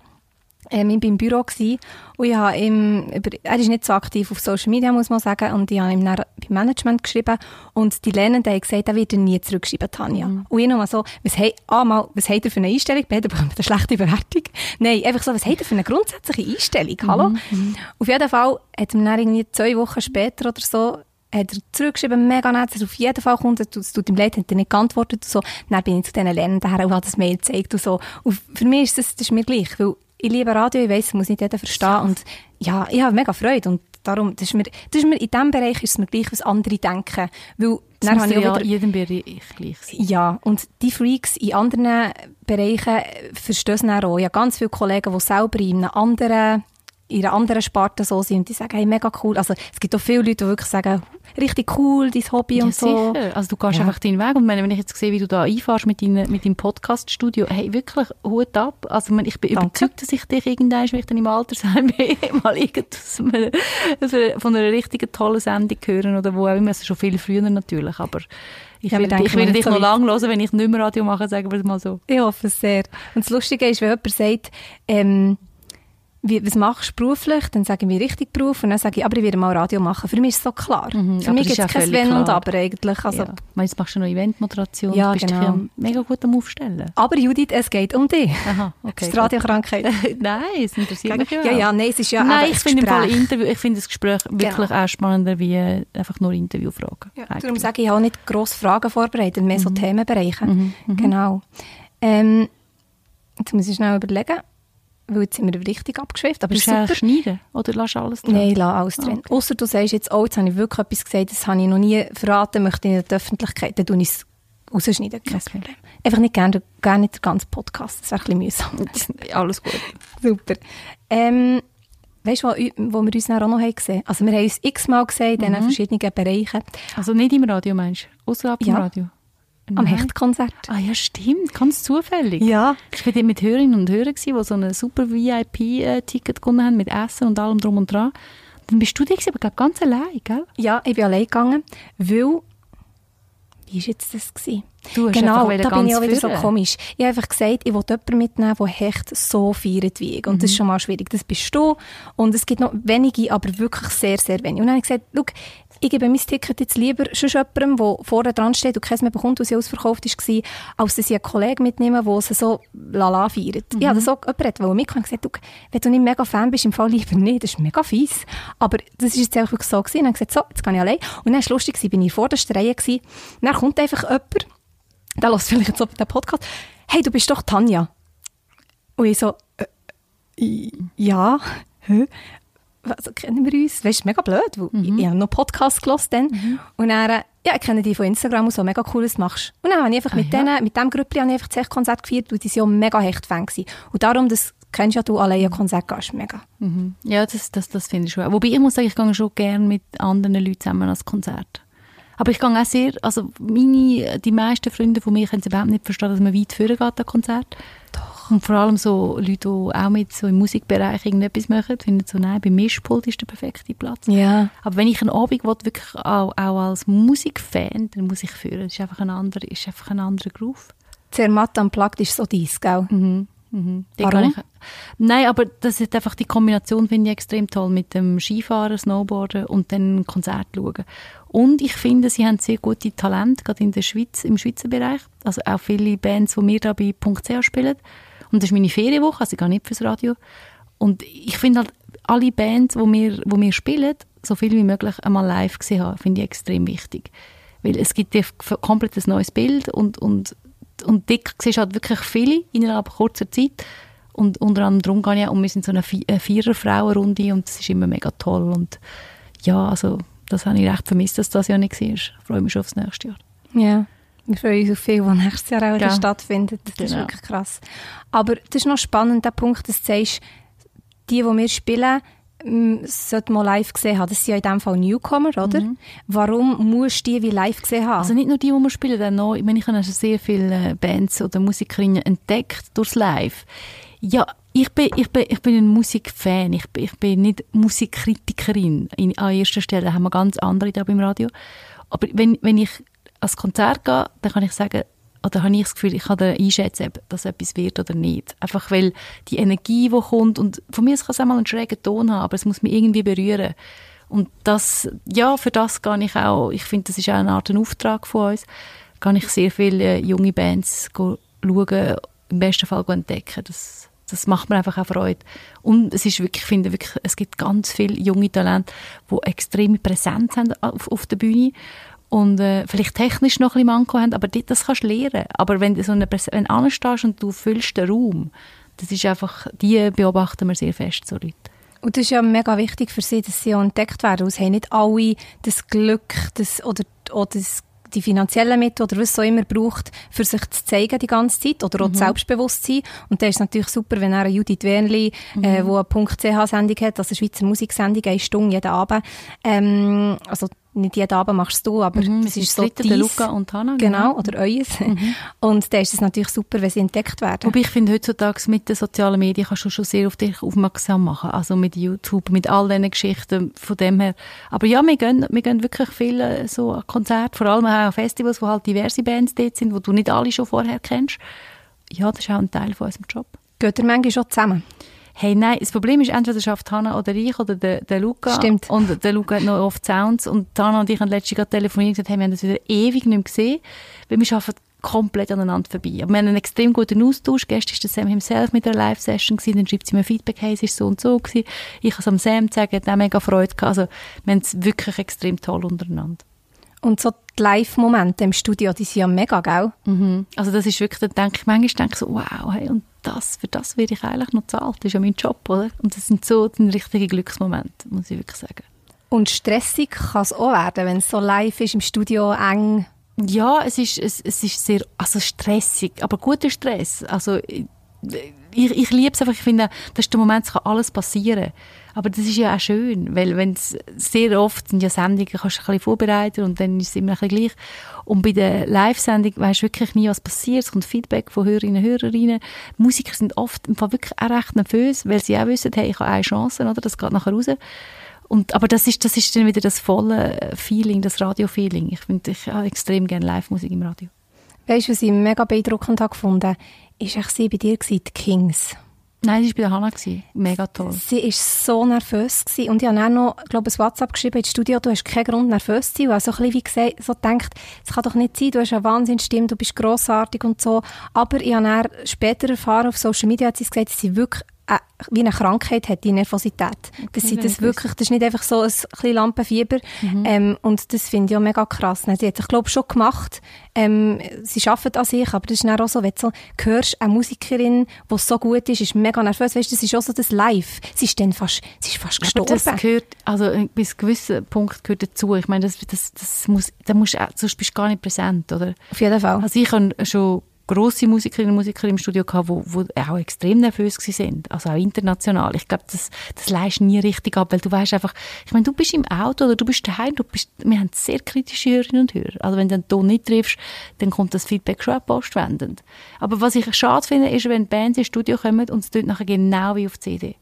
ähm, ich war im Büro gewesen, und ich habe ihm, er ist nicht so aktiv auf Social Media, muss man sagen, und ich habe ihm dann beim Management geschrieben und die Lernenden haben gesagt, er wird er nie zurückschreiben, Tanja. Mhm. Und ich nochmal so, was, hey, ah, mal, was hat er für eine Einstellung? Beide bekommen eine schlechte Bewertung. Nein, einfach so, was hat er für eine grundsätzliche Einstellung? Hallo? Mhm. mhm. Auf jeden Fall hat er dann irgendwie zwei Wochen später oder so hat er zurückgeschrieben, mega nett, dass auf jeden Fall kommt, es tut ihm leid, hat er nicht geantwortet und so. Dann bin ich zu diesen Lernenden her und habe das Mail gezeigt und so. Und für mich ist das, das ist mir gleich, weil ich liebe Radio, ich weiss, muss nicht jeder verstehen. Und ja, ich habe mega Freude. Und darum, das ist mir, das ist mir, in diesem Bereich ist es mir gleich, was andere denken. Weil, das dann muss ja wieder, in jedem Bereich gleich sein. Ja, und die Freaks in anderen Bereichen verstehen es dann auch. Ich habe ganz viele Kollegen, die selber in einem anderen in einer anderen Sparte so sind und die sagen, hey, mega cool. Also es gibt auch viele Leute, die wirklich sagen, richtig cool, dein Hobby ja, und so. Sicher. Also du gehst ja. einfach deinen Weg und wenn ich jetzt sehe, wie du da einfahrst mit, deinem, mit deinem Podcast-Studio, hey, wirklich, Hut ab. Also ich bin Danke. überzeugt, dass ich dich irgendwann, wenn ich dann im Altersheim bin, mal irgendwas von einer richtigen tollen Sendung hören oder wo auch immer, also schon viel früher natürlich, aber ich, ja, will, ich will dich so noch lange hören, wenn ich nicht mehr Radio mache, sagen wir es mal so. Ich hoffe es sehr. Und das Lustige ist, wenn jemand sagt, ähm, wie, was machst du beruflich? Dann sage ich mir richtig Beruf und dann sage ich, aber ich werde mal Radio machen. Für mich ist es so klar. Mhm, Für mich gibt es kein Wenn und Aber eigentlich. Also, ja. Jetzt machst du noch Eventmoderation, ja, du bist genau. mega gut am Aufstellen. Aber Judith, es geht um dich. Aha, okay. Ist die Radiokrankheit? nein, es interessiert mich ja. Ja, ja, nein, es ist ja Nein, ich finde ich finde das Gespräch wirklich genau. auch spannender wie einfach nur Interviewfragen. Ja, darum sage ich, ich habe nicht grosse Fragen vorbereitet, mehr mhm. so Themenbereiche. Mhm. Mhm. Genau. Ähm, jetzt muss ich schnell überlegen weil jetzt sind wir richtig abgeschweift. Aber Bist du schneiden oder lass alles drin? Nein, lass alles drin. Okay. Außer du sagst jetzt, oh, jetzt habe ich wirklich etwas gesagt, das habe ich noch nie verraten, möchte in der Öffentlichkeit, dann tue ich es rausschneiden, kein okay. Problem. Einfach nicht gerne, gerne nicht den ganzen Podcast, das wäre ein bisschen mühsam. alles gut. Super. Ähm, weißt du, wo, wo wir uns auch noch haben gesehen Also wir haben uns x-mal gesehen in mhm. verschiedenen Bereichen. Also nicht im Radio, meinst du? Außerhalb ja. Radio? Am Hechtkonzert. Ah ja, stimmt. Ganz zufällig. Ja. Ich war mit Hörerinnen und Hörern, die so ein super VIP-Ticket gewonnen haben, mit Essen und allem drum und dran. Dann bist du da, aber ganz allein, gell? Ja, ich bin allein gegangen, weil... Wie war jetzt das? Gewesen? Du hast genau, da bin ich auch wieder so komisch. Ich habe einfach gesagt, ich will jemanden mitnehmen, der Hecht so feiert wie ich. Und mhm. das ist schon mal schwierig. Das bist du. Und es gibt noch wenige, aber wirklich sehr, sehr wenige. Und dann habe ich gesagt, schau, ich gebe mein Ticket jetzt lieber schon jemandem, der vorne dran steht und keins mehr bekommt, weil sie ausverkauft war, als dass ich einen Kollegen mitnehmen, der sie so lala feiert. Mhm. Ich habe so jemand der mitgekommen und gesagt, wenn du nicht mega Fan bist, im Fall lieber nicht, das ist mega fies. Aber das ist jetzt einfach so gewesen. Und dann gesagt, so, jetzt gehe ich allein. Und dann war es lustig, ich bin in vorderster Reihe gewesen. Und dann kommt einfach jemand, der hört vielleicht jetzt den Podcast, hey, du bist doch Tanja. Und ich so, äh, ja, hä? also kennen wir uns? Weißt du, mega blöd, weil mhm. ich, ich habe noch Podcast gehört dann. Mhm. Und dann, Ja, ich kenne die von Instagram und so, mega cooles machst. Und dann habe ich einfach Ah, mit, ja. denen, mit dem Grüppli habe ich einfach das Konzert gefeiert, weil die sind ja mega Hecht-Fan. Und darum, das kennst ja du alleine ein Konzert gehst, mega. Mhm. Ja, das, das, das finde ich schon. Wobei ich muss sagen, ich gehe schon gerne mit anderen Leuten zusammen ans Konzert. Aber ich gehe auch sehr, also meine, die meisten Freunde von mir können es überhaupt nicht verstehen, dass man weit führen geht an Konzert. Doch. Und vor allem so Leute, die auch mit so im Musikbereich irgendetwas machen, finden so, nein, beim Mischpult ist der perfekte Platz. Ja. Aber wenn ich einen Abend will, wirklich auch, auch als Musikfan, dann muss ich führen. Das ist einfach ein anderer, ist einfach ein anderer Groove. Zermatt unplugged ist so dies, gell? Mhm. Mhm. Warum? Ich, nein, aber das ist einfach die Kombination finde ich extrem toll mit dem Skifahren, Snowboarden und dann Konzert schauen. Und ich finde, sie haben sehr gute Talente, gerade in der Schweiz, im Schweizer Bereich. Also auch viele Bands, die wir da bei .ch spielen. Und das ist meine Ferienwoche, also ich gehe nicht fürs Radio. Und ich finde halt, alle Bands, die wir, wo wir spielen, so viel wie möglich einmal live gesehen haben, finde ich extrem wichtig. Weil es gibt f- komplett ein neues Bild und, und, und dick siehst halt wirklich viele innerhalb kurzer Zeit. Und unter anderem darum gehe ich auch, und wir sind so eine Vi- eine Vierer-Frauen-Runde und das ist immer mega toll. Und ja, also das habe ich recht vermisst, dass das ja nicht war. Ich freue mich schon aufs nächste Jahr. Ja. Wir freuen uns auf viel, was nächstes Jahr auch Ja. stattfindet. Das ist Genau. wirklich krass. Aber das ist noch spannend, der Punkt, dass du sagst, die, die wir spielen, m, sollte man live gesehen haben. Das sind ja in dem Fall Newcomer, oder? Warum musst du die wie live gesehen haben? Also nicht nur die, die wir spielen, dann noch, ich meine, ich habe also sehr viele Bands oder Musikerinnen entdeckt durchs Live. Ja, ich bin, ich bin, ich bin ein Musikfan, ich bin, ich bin nicht Musikkritikerin. In, an erster Stelle haben wir ganz andere da beim Radio. Aber wenn, wenn ich ans Konzert gehe, dann kann ich sagen, oder habe ich das Gefühl, ich kann einschätzen, ob das etwas wird oder nicht. Einfach weil die Energie, die kommt, und von mir kann es auch mal einen schrägen Ton haben, aber es muss mich irgendwie berühren. Und das, ja, für das gehe ich auch, ich finde, das ist auch eine Art ein Auftrag von uns, gehe ich sehr viele junge Bands schauen, im besten Fall entdecken. Das, das macht mir einfach auch Freude. Und es ist wirklich, ich finde wirklich, es gibt ganz viele junge Talente, die extreme Präsenz haben auf, auf der Bühne und äh, vielleicht technisch noch ein bisschen Manko haben, aber das kannst du lernen. Aber wenn du so eine Präs- wenn du anstehst und du füllst den Raum, das ist einfach, die beobachten wir sehr fest, so Leute. Und das ist ja mega wichtig für sie, dass sie entdeckt werden. Es haben nicht alle das Glück das, oder, oder das, die finanziellen Mittel oder was auch immer braucht, für sich zu zeigen die ganze Zeit oder auch das Selbstbewusstsein. Und da ist es natürlich super, wenn er eine Judith Wernli, äh, wo eine .ch-Sendung hat, also eine Schweizer Musiksendung, eine Stunde jeden Abend. Ähm, also nicht jeden Abend machst du, aber Mhm, es ist so dritte, dies- Luca und Hannah, Genau, genau. oder eues. Und da ist es natürlich super, wenn sie entdeckt werden. Wobei ich finde, heutzutage mit den sozialen Medien kannst du schon sehr auf dich aufmerksam machen. Also mit YouTube, mit all diesen Geschichten von dem her. Aber ja, wir gehen, wir gehen wirklich viel äh, so Konzerte, vor allem auch Festivals, wo halt diverse Bands dort sind, wo du nicht alle schon vorher kennst. Ja, das ist auch ein Teil von unserem Job. Geht ihr manchmal schon zusammen? Hey, nein, das Problem ist, entweder schafft Hannah oder ich oder der, der Luca. Stimmt. Und der Luca hat noch oft Sounds. Und Hannah und ich haben letztens gerade telefoniert und gesagt, hey, wir haben das wieder ewig nicht mehr gesehen, weil wir arbeiten komplett aneinander vorbei. Aber wir haben einen extrem guten Austausch. Gestern war der Sam himself mit einer Live-Session. Dann schreibt sie mir Feedback, hey, es ist so und so gewesen. Ich kann es am Sam sagen, hat auch mega Freude gehabt. Also, wir haben es wirklich extrem toll untereinander. Und so die Live-Momente im Studio, die sind ja mega, gell? Mhm. Also das ist wirklich, da denke ich manchmal denke ich so, wow, hey, und das, für das werde ich eigentlich noch zahlt. Das ist ja mein Job, oder? Und das sind so die richtigen Glücksmomente, muss ich wirklich sagen. Und stressig kann es auch werden, wenn es so live ist, im Studio eng. Ja, es ist, es, es ist sehr also stressig, aber guter Stress. Also ich, ich, ich liebe es einfach. Ich finde, das ist der Moment, es kann alles passieren. Aber das ist ja auch schön, weil wenn es sehr oft sind ja Sendungen, kannst du ein bisschen vorbereiten und dann ist es immer ein bisschen gleich. Und bei der Live-Sendung weisst du wirklich nie, was passiert. Es kommt Feedback von Hörerinnen und Hörerinnen. Musiker sind oft im Fall wirklich auch recht nervös, weil sie auch wissen, hey, ich habe eine Chance, oder? Das geht nachher raus. Und, aber das ist, das ist dann wieder das volle Feeling, das Radio-Feeling. Ich finde, ich habe extrem gerne Live-Musik im Radio. Weißt du, was ich mega beeindruckend habe gefunden ist echt sie bei dir gewesen, die Kings. Nein, das war bei der gewesen. Mega toll. Sie war so nervös gewesen. und ich habe dann noch, glaube ich, ein WhatsApp geschrieben ins Studio, du hast keinen Grund nervös zu sein. Und also ein bisschen wie gesagt, so gedacht, es kann doch nicht sein, du hast eine Wahnsinnsstimme, du bist grossartig und so. Aber ich habe später erfahren, auf Social Media hat sie gesagt, sie wirklich äh, wie eine Krankheit hat, die Nervosität. Okay, dass sie das wirklich, das ist nicht einfach so ein bisschen Lampenfieber. Mhm. Ähm, und das finde ich auch mega krass. Sie hat sich, glaube ich, schon gemacht. Ähm, sie arbeitet an sich, aber das ist dann auch so, wenn du so hörst, eine Musikerin, die so gut ist, ist mega nervös. Weißt das ist auch so das Live. Sie ist dann fast, sie ist fast gestorben. Aber das gehört, also bis zu gewissen Punkt gehört dazu. Ich meine, das, das, das muss, da musst, sonst bist du gar nicht präsent, oder? Auf jeden Fall. Also ich habe schon grosse Musikerinnen und Musiker im Studio gehabt, die, auch extrem nervös sind, also auch international. Ich glaube, das, das leist nie richtig ab, weil du weißt einfach, ich meine, du bist im Auto oder du bist daheim, du bist, wir haben sehr kritische Hörerinnen und Hörer. Also wenn du den Ton nicht triffst, dann kommt das Feedback schon postwendend. Aber was ich schade finde, ist, wenn Bands ins Studio kommen und es tut nachher genau wie auf CD.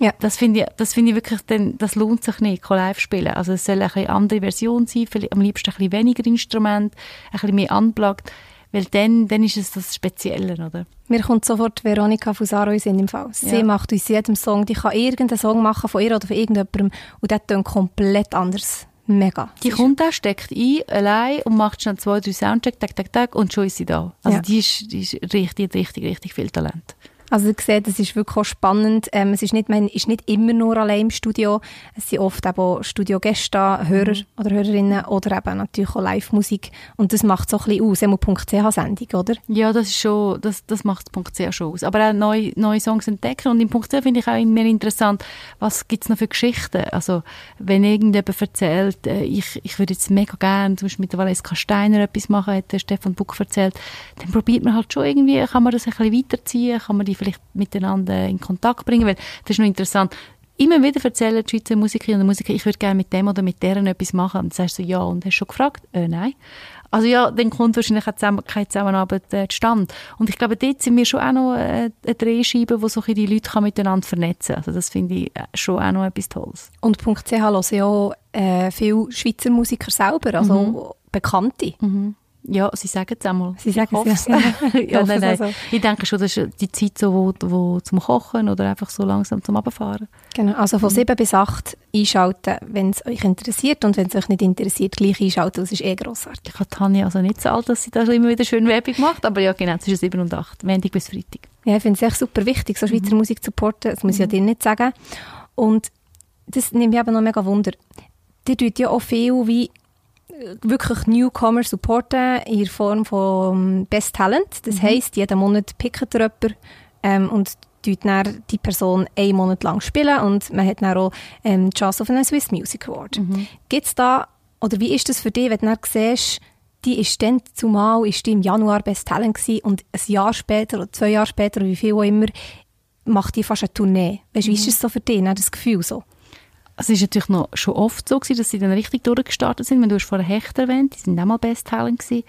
Ja. Das finde ich, das finde ich wirklich, dann, das lohnt sich nicht, live spielen. Also es soll eine andere Version sein, am liebsten ein bisschen weniger Instrument, ein bisschen mehr unplugged. Weil dann, dann ist es das Spezielle, oder? Mir kommt sofort Veronika Fusaro in im Fall. Sie ja. macht aus jedem Song, die kann irgendeinen Song machen von ihr oder von irgendjemandem und der tönt komplett anders. Mega. Die kommt da, steckt ein, allein und macht schon zwei, drei Soundcheck, tak, tak, tak und schon ist sie da. Also ja. die, ist, die ist richtig, richtig, richtig viel Talent. Also ihr seht, es ist wirklich auch spannend. Ähm, es ist nicht, man ist nicht immer nur allein im Studio. Es sind oft eben Studiogäste Hörer mhm. oder Hörerinnen oder eben natürlich auch Live-Musik. Und das macht so ein bisschen aus, .ch-Sendung, oder? Ja, das ist schon, das, das macht .ch schon aus. Aber auch neue, neue Songs entdecken. Und im .ch finde ich auch immer interessant, was gibt es noch für Geschichten? Also, wenn irgendjemand erzählt, äh, ich, ich würde jetzt mega gerne zum Beispiel mit der Valeska Steiner etwas machen, hat der Stefan Buck erzählt, dann probiert man halt schon irgendwie, kann man das ein bisschen weiterziehen, kann man die vielleicht miteinander in Kontakt bringen, weil das ist noch interessant. Immer wieder erzählen die Schweizer Musikerinnen und Musiker, ich würde gerne mit dem oder mit deren etwas machen. Und dann sagst du ja, und hast du schon gefragt? Äh, nein. Also ja, dann kommt wahrscheinlich keine Zusammenarbeit äh, zustande. Und ich glaube, dort sind wir schon auch noch äh, eine Drehscheibe, wo so die Leute kann miteinander vernetzen kann. Also das finde ich äh, schon auch noch etwas Tolles. Und .ch hören ja äh, viele Schweizer Musiker selber, also mhm. Bekannte. Mhm. Ja, sie sagen es einmal. Sie sagen es ja. ja nein, nein. Also. Ich denke schon, das ist die Zeit so, wo, wo zum Kochen oder einfach so langsam zum Abfahren. Genau, also von mhm. sieben bis acht einschalten, wenn es euch interessiert und wenn es euch nicht interessiert, gleich einschalten, das ist eh grossartig. Ich habe Tanja also nicht so alt, dass sie da immer wieder schön Werbung macht, aber ja genau, zwischen sieben und acht, Montag bis Freitag. Ja, ich finde es echt super wichtig, so Schweizer mhm. Musik zu supporten, das muss ich ja mhm. dir nicht sagen. Und das nimmt mich aber noch mega Wunder. Die tut ja auch viel wie wirklich Newcomer supporten in Form von Best Talent. Das mhm. heisst, jeden Monat pickt er jemanden ähm, und tut dann die Person einen Monat lang spielen und man hat dann auch ähm, die Chance auf einen Swiss Music Award. Mhm. Gibt es da, oder wie ist das für dich, wenn du dann siehst, die ist dann zumal ist die im Januar Best Talent gewesen und ein Jahr später oder zwei Jahre später oder wie viel auch immer macht die fast eine Tournee. Weißt, mhm. Wie ist das so für dich, das Gefühl so? Also es ist natürlich noch schon oft so gewesen, dass sie dann richtig durchgestartet sind. Wenn du hast vorher Hecht erwähnt, die sind auch mal Bestselling gewesen.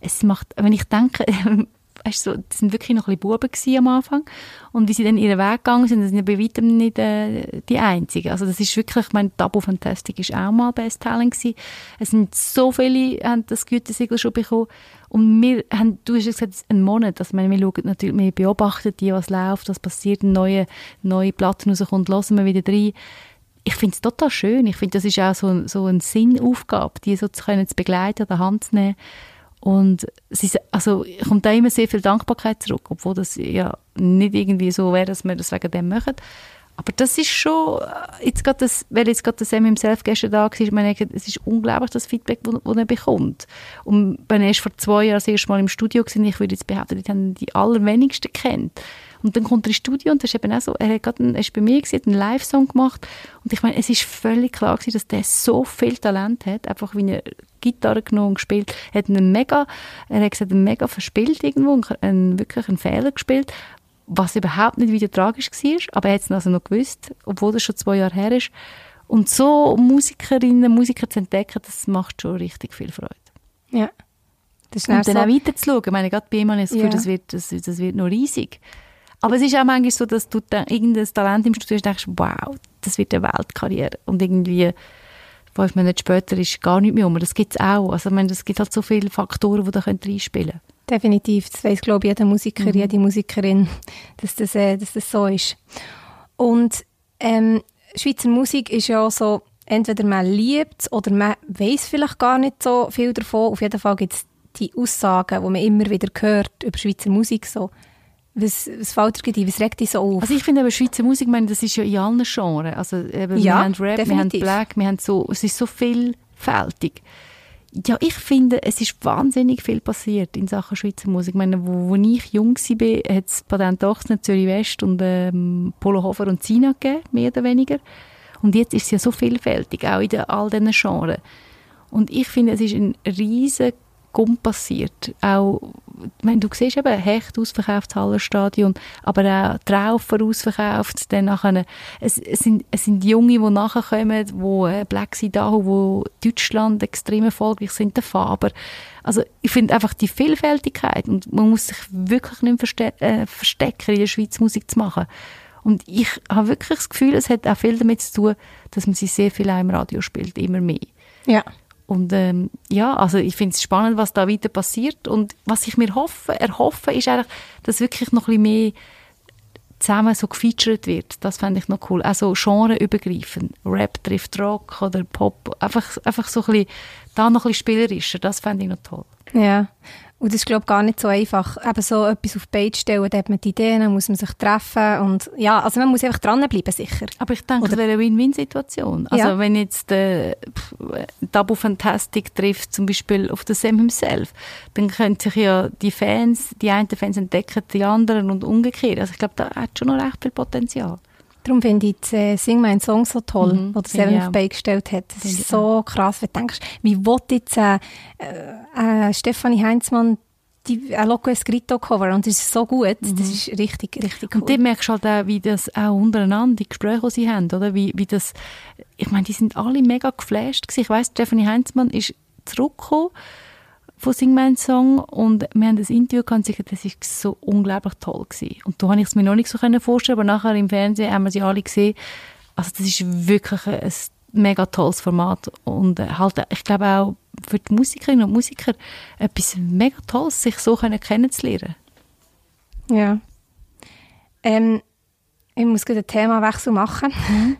Es macht, wenn ich denke, weißt so, das sind wirklich noch ein bisschen Buben am Anfang. Und wie sie dann ihren Weg gegangen sind, das sind ja bei weitem nicht äh, die Einzigen. Also das ist wirklich, ich meine, Tabu Fantastic ist auch mal Bestselling gewesen. Es sind so viele, haben das Gütesiegel schon bekommen. Und wir haben, du hast gesagt, einen Monat, also wir schauen natürlich, wir beobachten die, was läuft, was passiert, neue, neue Platten rauskommt, hören wir wieder rein ich finde es total schön. Ich finde, das ist auch so, so eine Sinnaufgabe, die so zu, können, zu begleiten, an der Hand zu nehmen. Und es also, kommt da immer sehr viel Dankbarkeit zurück, obwohl das ja nicht irgendwie so wäre, dass wir das wegen dem machen. Aber das ist schon, jetzt gerade das, weil jetzt gerade das Sam im Self gestern da war, ich meine, es ist unglaublich, das Feedback, das er bekommt. Und wenn er erst vor zwei Jahren das erste Mal im Studio war, ich würde jetzt behaupten, die haben die allerwenigsten kennt. Und dann kommt er ins Studio und das ist eben auch so, er hat gerade, einen, er ist bei mir gewesen, einen Live-Song gemacht und ich meine, es ist völlig klar gewesen, dass der so viel Talent hat, einfach wie er Gitarre genommen und gespielt, hat einen mega, er hat gesagt, einen mega verspielt irgendwo, einen, wirklich einen Fehler gespielt, was überhaupt nicht wieder tragisch war, aber er hat es also noch gewusst, obwohl das schon zwei Jahre her ist. Und so Musikerinnen, Musiker zu entdecken, das macht schon richtig viel Freude. Ja. Das ist und dann so. auch weiterzuschauen. Ich meine, gerade bei ich das Gefühl, ja. das, wird, das, das wird noch riesig. Aber es ist auch manchmal so, dass du dann irgendein Talent im Studio denkst, wow, das wird eine Weltkarriere. Und irgendwie fünf Monate später ist gar nicht mehr um. Das gibt es auch. Also, ich meine, es gibt halt so viele Faktoren, die da reinspielen können. Definitiv. Das weiss, glaube ich, jeder Musiker, mhm. jede Musikerin, dass das, äh, dass das so ist. Und ähm, Schweizer Musik ist ja so, entweder man liebt es oder man weiß vielleicht gar nicht so viel davon. Auf jeden Fall gibt es die Aussagen, die man immer wieder hört über Schweizer Musik, so Was, was fällt dir ein? Was regt dich so auf? Also ich finde aber Schweizer Musik, ich meine, das ist ja in allen Genres. Also eben, Ja, wir haben Rap, definitiv. wir haben Black, wir haben so, es ist so vielfältig. Ja, ich finde, es ist wahnsinnig viel passiert in Sachen Schweizer Musik. Ich meine, wo, wo ich jung war, hat es Patent Ochsner, Zürich West und ähm, Polo Hofer und Sina gegeben, mehr oder weniger. Und jetzt ist es ja so vielfältig, auch in all diesen Genres. Und ich finde, es ist ein riesen Gump passiert. Auch, meine, du siehst eben, Hecht ausverkauft, Hallerstadion, aber auch Traufer ausverkauft. Dann nachher, es, es, sind, es sind Junge, die nachkommen, wo äh, Black Sea Dahu, wo Deutschland extrem erfolgreich sind, der Faber. Also ich finde einfach die Vielfältigkeit und man muss sich wirklich nicht verste äh, verstecken, in der Schweiz Musik zu machen. Und ich habe wirklich das Gefühl, es hat auch viel damit zu tun, dass man sie sehr viel auch im Radio spielt, immer mehr. ja. Und ähm, ja, also ich finde es spannend, was da weiter passiert. Und was ich mir hoffe, erhoffe, ist eigentlich, dass wirklich noch ein bisschen mehr zusammen so gefeatured wird. Das fände ich noch cool. Also genreübergreifend. Rap trifft Rock oder Pop. Einfach, einfach so ein bisschen, da noch ein bisschen spielerischer. Das fände ich noch toll. Ja. Und das ist, glaube ich, gar nicht so einfach. Eben so etwas auf die Beine stellen, da hat man die Ideen, dann muss man sich treffen und ja, also man muss einfach dranbleiben, sicher. Aber ich denke, Oder- das wäre eine Win-Win-Situation. Also Ja. wenn jetzt der pff, Double Fantastic trifft, zum Beispiel auf den Sam himself, dann können sich ja die Fans, die einen Fans entdecken, die anderen und umgekehrt. Also ich glaube, da hat schon noch recht viel Potenzial. Darum finde ich äh, Sing mein Song so toll, Mhm, wo der Seven auf auch. die Beine gestellt hat. Das ist so krass, wenn du denkst, wie will jetzt äh, äh, Stefanie Heinzmann die äh, Loco Escrito Cover und das ist so gut, das ist richtig, richtig cool. Und dort merkst du halt auch, wie das auch untereinander, die Gespräche, die sie haben, oder? Wie, wie das, ich meine, die sind alle mega geflasht gewesen. Ich weiss, Stephanie Heinzmann ist zurückgekommen von Sing Mein Song und wir haben das Interview gehabt und gesagt, das ist so unglaublich toll gewesen. Und da habe ich es mir noch nicht so können vorstellen, aber nachher im Fernsehen haben wir sie alle gesehen. Also das ist wirklich ein mega tolles Format und äh, halt, ich glaube auch für die Musikerinnen und Musiker etwas mega Tolles, sich so können kennenzulernen. Ja. Ähm, ich muss gerade einen Themawechsel machen.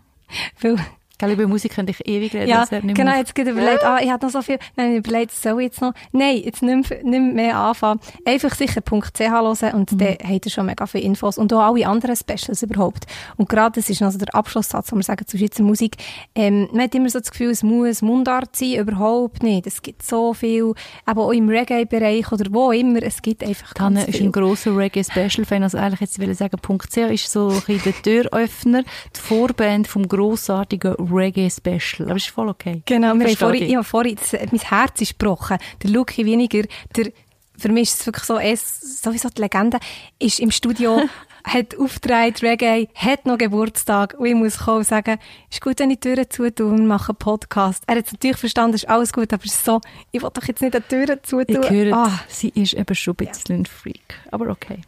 Weil, Gell, über Musik könnte ich ewig reden. ja, genau, auf. jetzt gerade überlegt, ah, ich hatte noch so viel, nein, ich überlegt, soll ich jetzt noch, nein, jetzt nicht mehr, nicht mehr anfangen. Einfach sicher .ch hören und Mhm. dann habt ihr schon mega viele Infos und auch alle anderen Specials überhaupt. Und gerade das ist noch so der Abschlusssatz, wo wir sagen zu Schweizer Musik, ähm, man hat immer so das Gefühl, es muss Mundart sein, überhaupt nicht. Es gibt so viel, aber auch im Reggae-Bereich oder wo immer, es gibt einfach Tanne ganz ist viel. ein grosser Reggae-Special-Fan. Also eigentlich jetzt will ich sagen, .ch ist so ein bisschen der Türöffner, die Vorband vom grossartigen Reggae-Special. Aber ist voll okay. Genau, haben Verstehe vorhin, ich habe vorhin das, mein Herz ist gebrochen. Der Luki Weniger, der, für mich ist es wirklich so, ist sowieso die Legende, ist im Studio, hat aufgetragen, Reggae, hat noch Geburtstag und ich muss kommen und sagen, ist gut, wenn ich die Türen zutue und mache einen Podcast. Er hat es natürlich verstanden, ist alles gut, aber es ist so, ich will doch jetzt nicht die Türen zutun. Ich höre, Ah. sie ist eben schon ein bisschen ein Freak. Aber okay.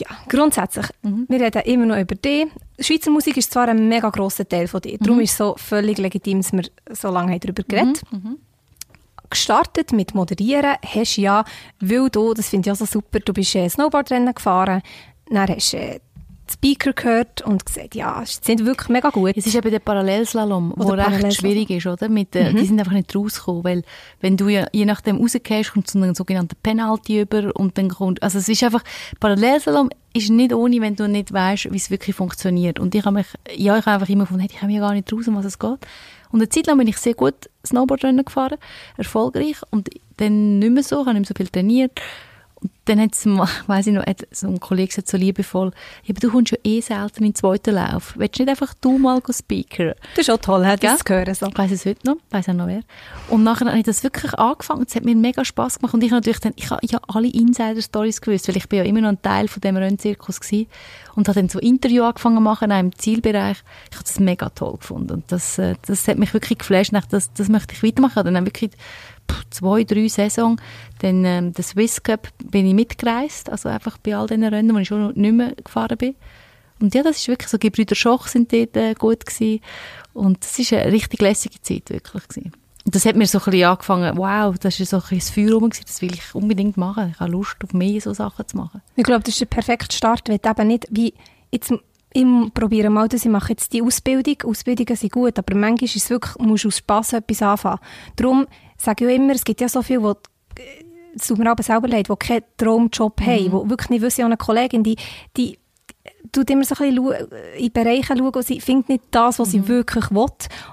Ja, grundsätzlich. Wir reden immer noch über dich. Schweizer Musik ist zwar ein mega grosser Teil von dir. Darum ist es so völlig legitim, dass wir so lange haben darüber geredet Gestartet mit Moderieren hast du ja, weil du, das finde ich auch so super, du bist äh, Snowboardrennen gefahren, dann hast du äh, Speaker gehört und gesagt, ja, sie sind wirklich mega gut. Es ist eben der Parallelslalom, der recht Parallelslalom. schwierig ist, oder? Mit, äh, Die sind einfach nicht rausgekommen, weil wenn du ja, je nachdem rausgehst, kommt so einen sogenannten Penalty über und dann kommt, also es ist einfach, Parallelslalom ist nicht ohne, wenn du nicht weißt, wie es wirklich funktioniert. Und ich habe mich, ja, ich habe einfach immer gefunden, hey, ich komme ja gar nicht raus, um was es geht. Und eine Zeit lang bin ich sehr gut Snowboardrennen gefahren, erfolgreich, und dann nicht mehr so, ich habe nicht mehr so viel trainiert. Dann hat weiss ich noch, hat so ein Kollege gesagt, so liebevoll, ja, aber du kommst ja eh selten in den zweiten Lauf. Willst du nicht einfach du mal speakern? Das ist auch toll, hat das zu hören. So. Ich weiss es heute noch, weiss auch noch wer. Und nachher habe ich das wirklich angefangen. Es hat mir mega Spass gemacht. Und ich habe natürlich dann, ich habe ja alle Insider-Stories gewusst, weil ich bin ja immer noch ein Teil von dem Rennzirkus gewesen. Und habe dann so Interview angefangen zu machen, auch im Zielbereich. Ich habe das mega toll gefunden. Und das, äh, das hat mich wirklich geflasht. Das, das möchte ich weitermachen. Ich habe dann wirklich zwei, drei Saison, dann ähm, den Swiss Cup bin ich mitgereist. Also einfach bei all diesen Rennen, wo ich schon nicht mehr gefahren bin. Und ja, das ist wirklich so, Gebrüder Schoch sind dort äh, gut gewesen. Und das ist eine richtig lässige Zeit wirklich gewesen. Und das hat mir so ein bisschen angefangen, wow, das ist so ein Feuer rum das will ich unbedingt machen. Ich habe Lust auf mehr so Sachen zu machen. Ich glaube, das ist der perfekte Start, weil eben nicht wie, jetzt, ich probiere mal das, ich mache jetzt die Ausbildung, Ausbildungen sind gut, aber manchmal ist es wirklich, musst aus Spass etwas anfangen. Darum sage ich auch immer, es gibt ja so viel, wo es tut mir aber selber leid, die keinen Traumjob mhm. haben, die wirklich nicht wissen, eine Kollegin, die, die tut immer so ein bisschen in Bereiche schauen und sie findet nicht das, was mhm. sie wirklich will.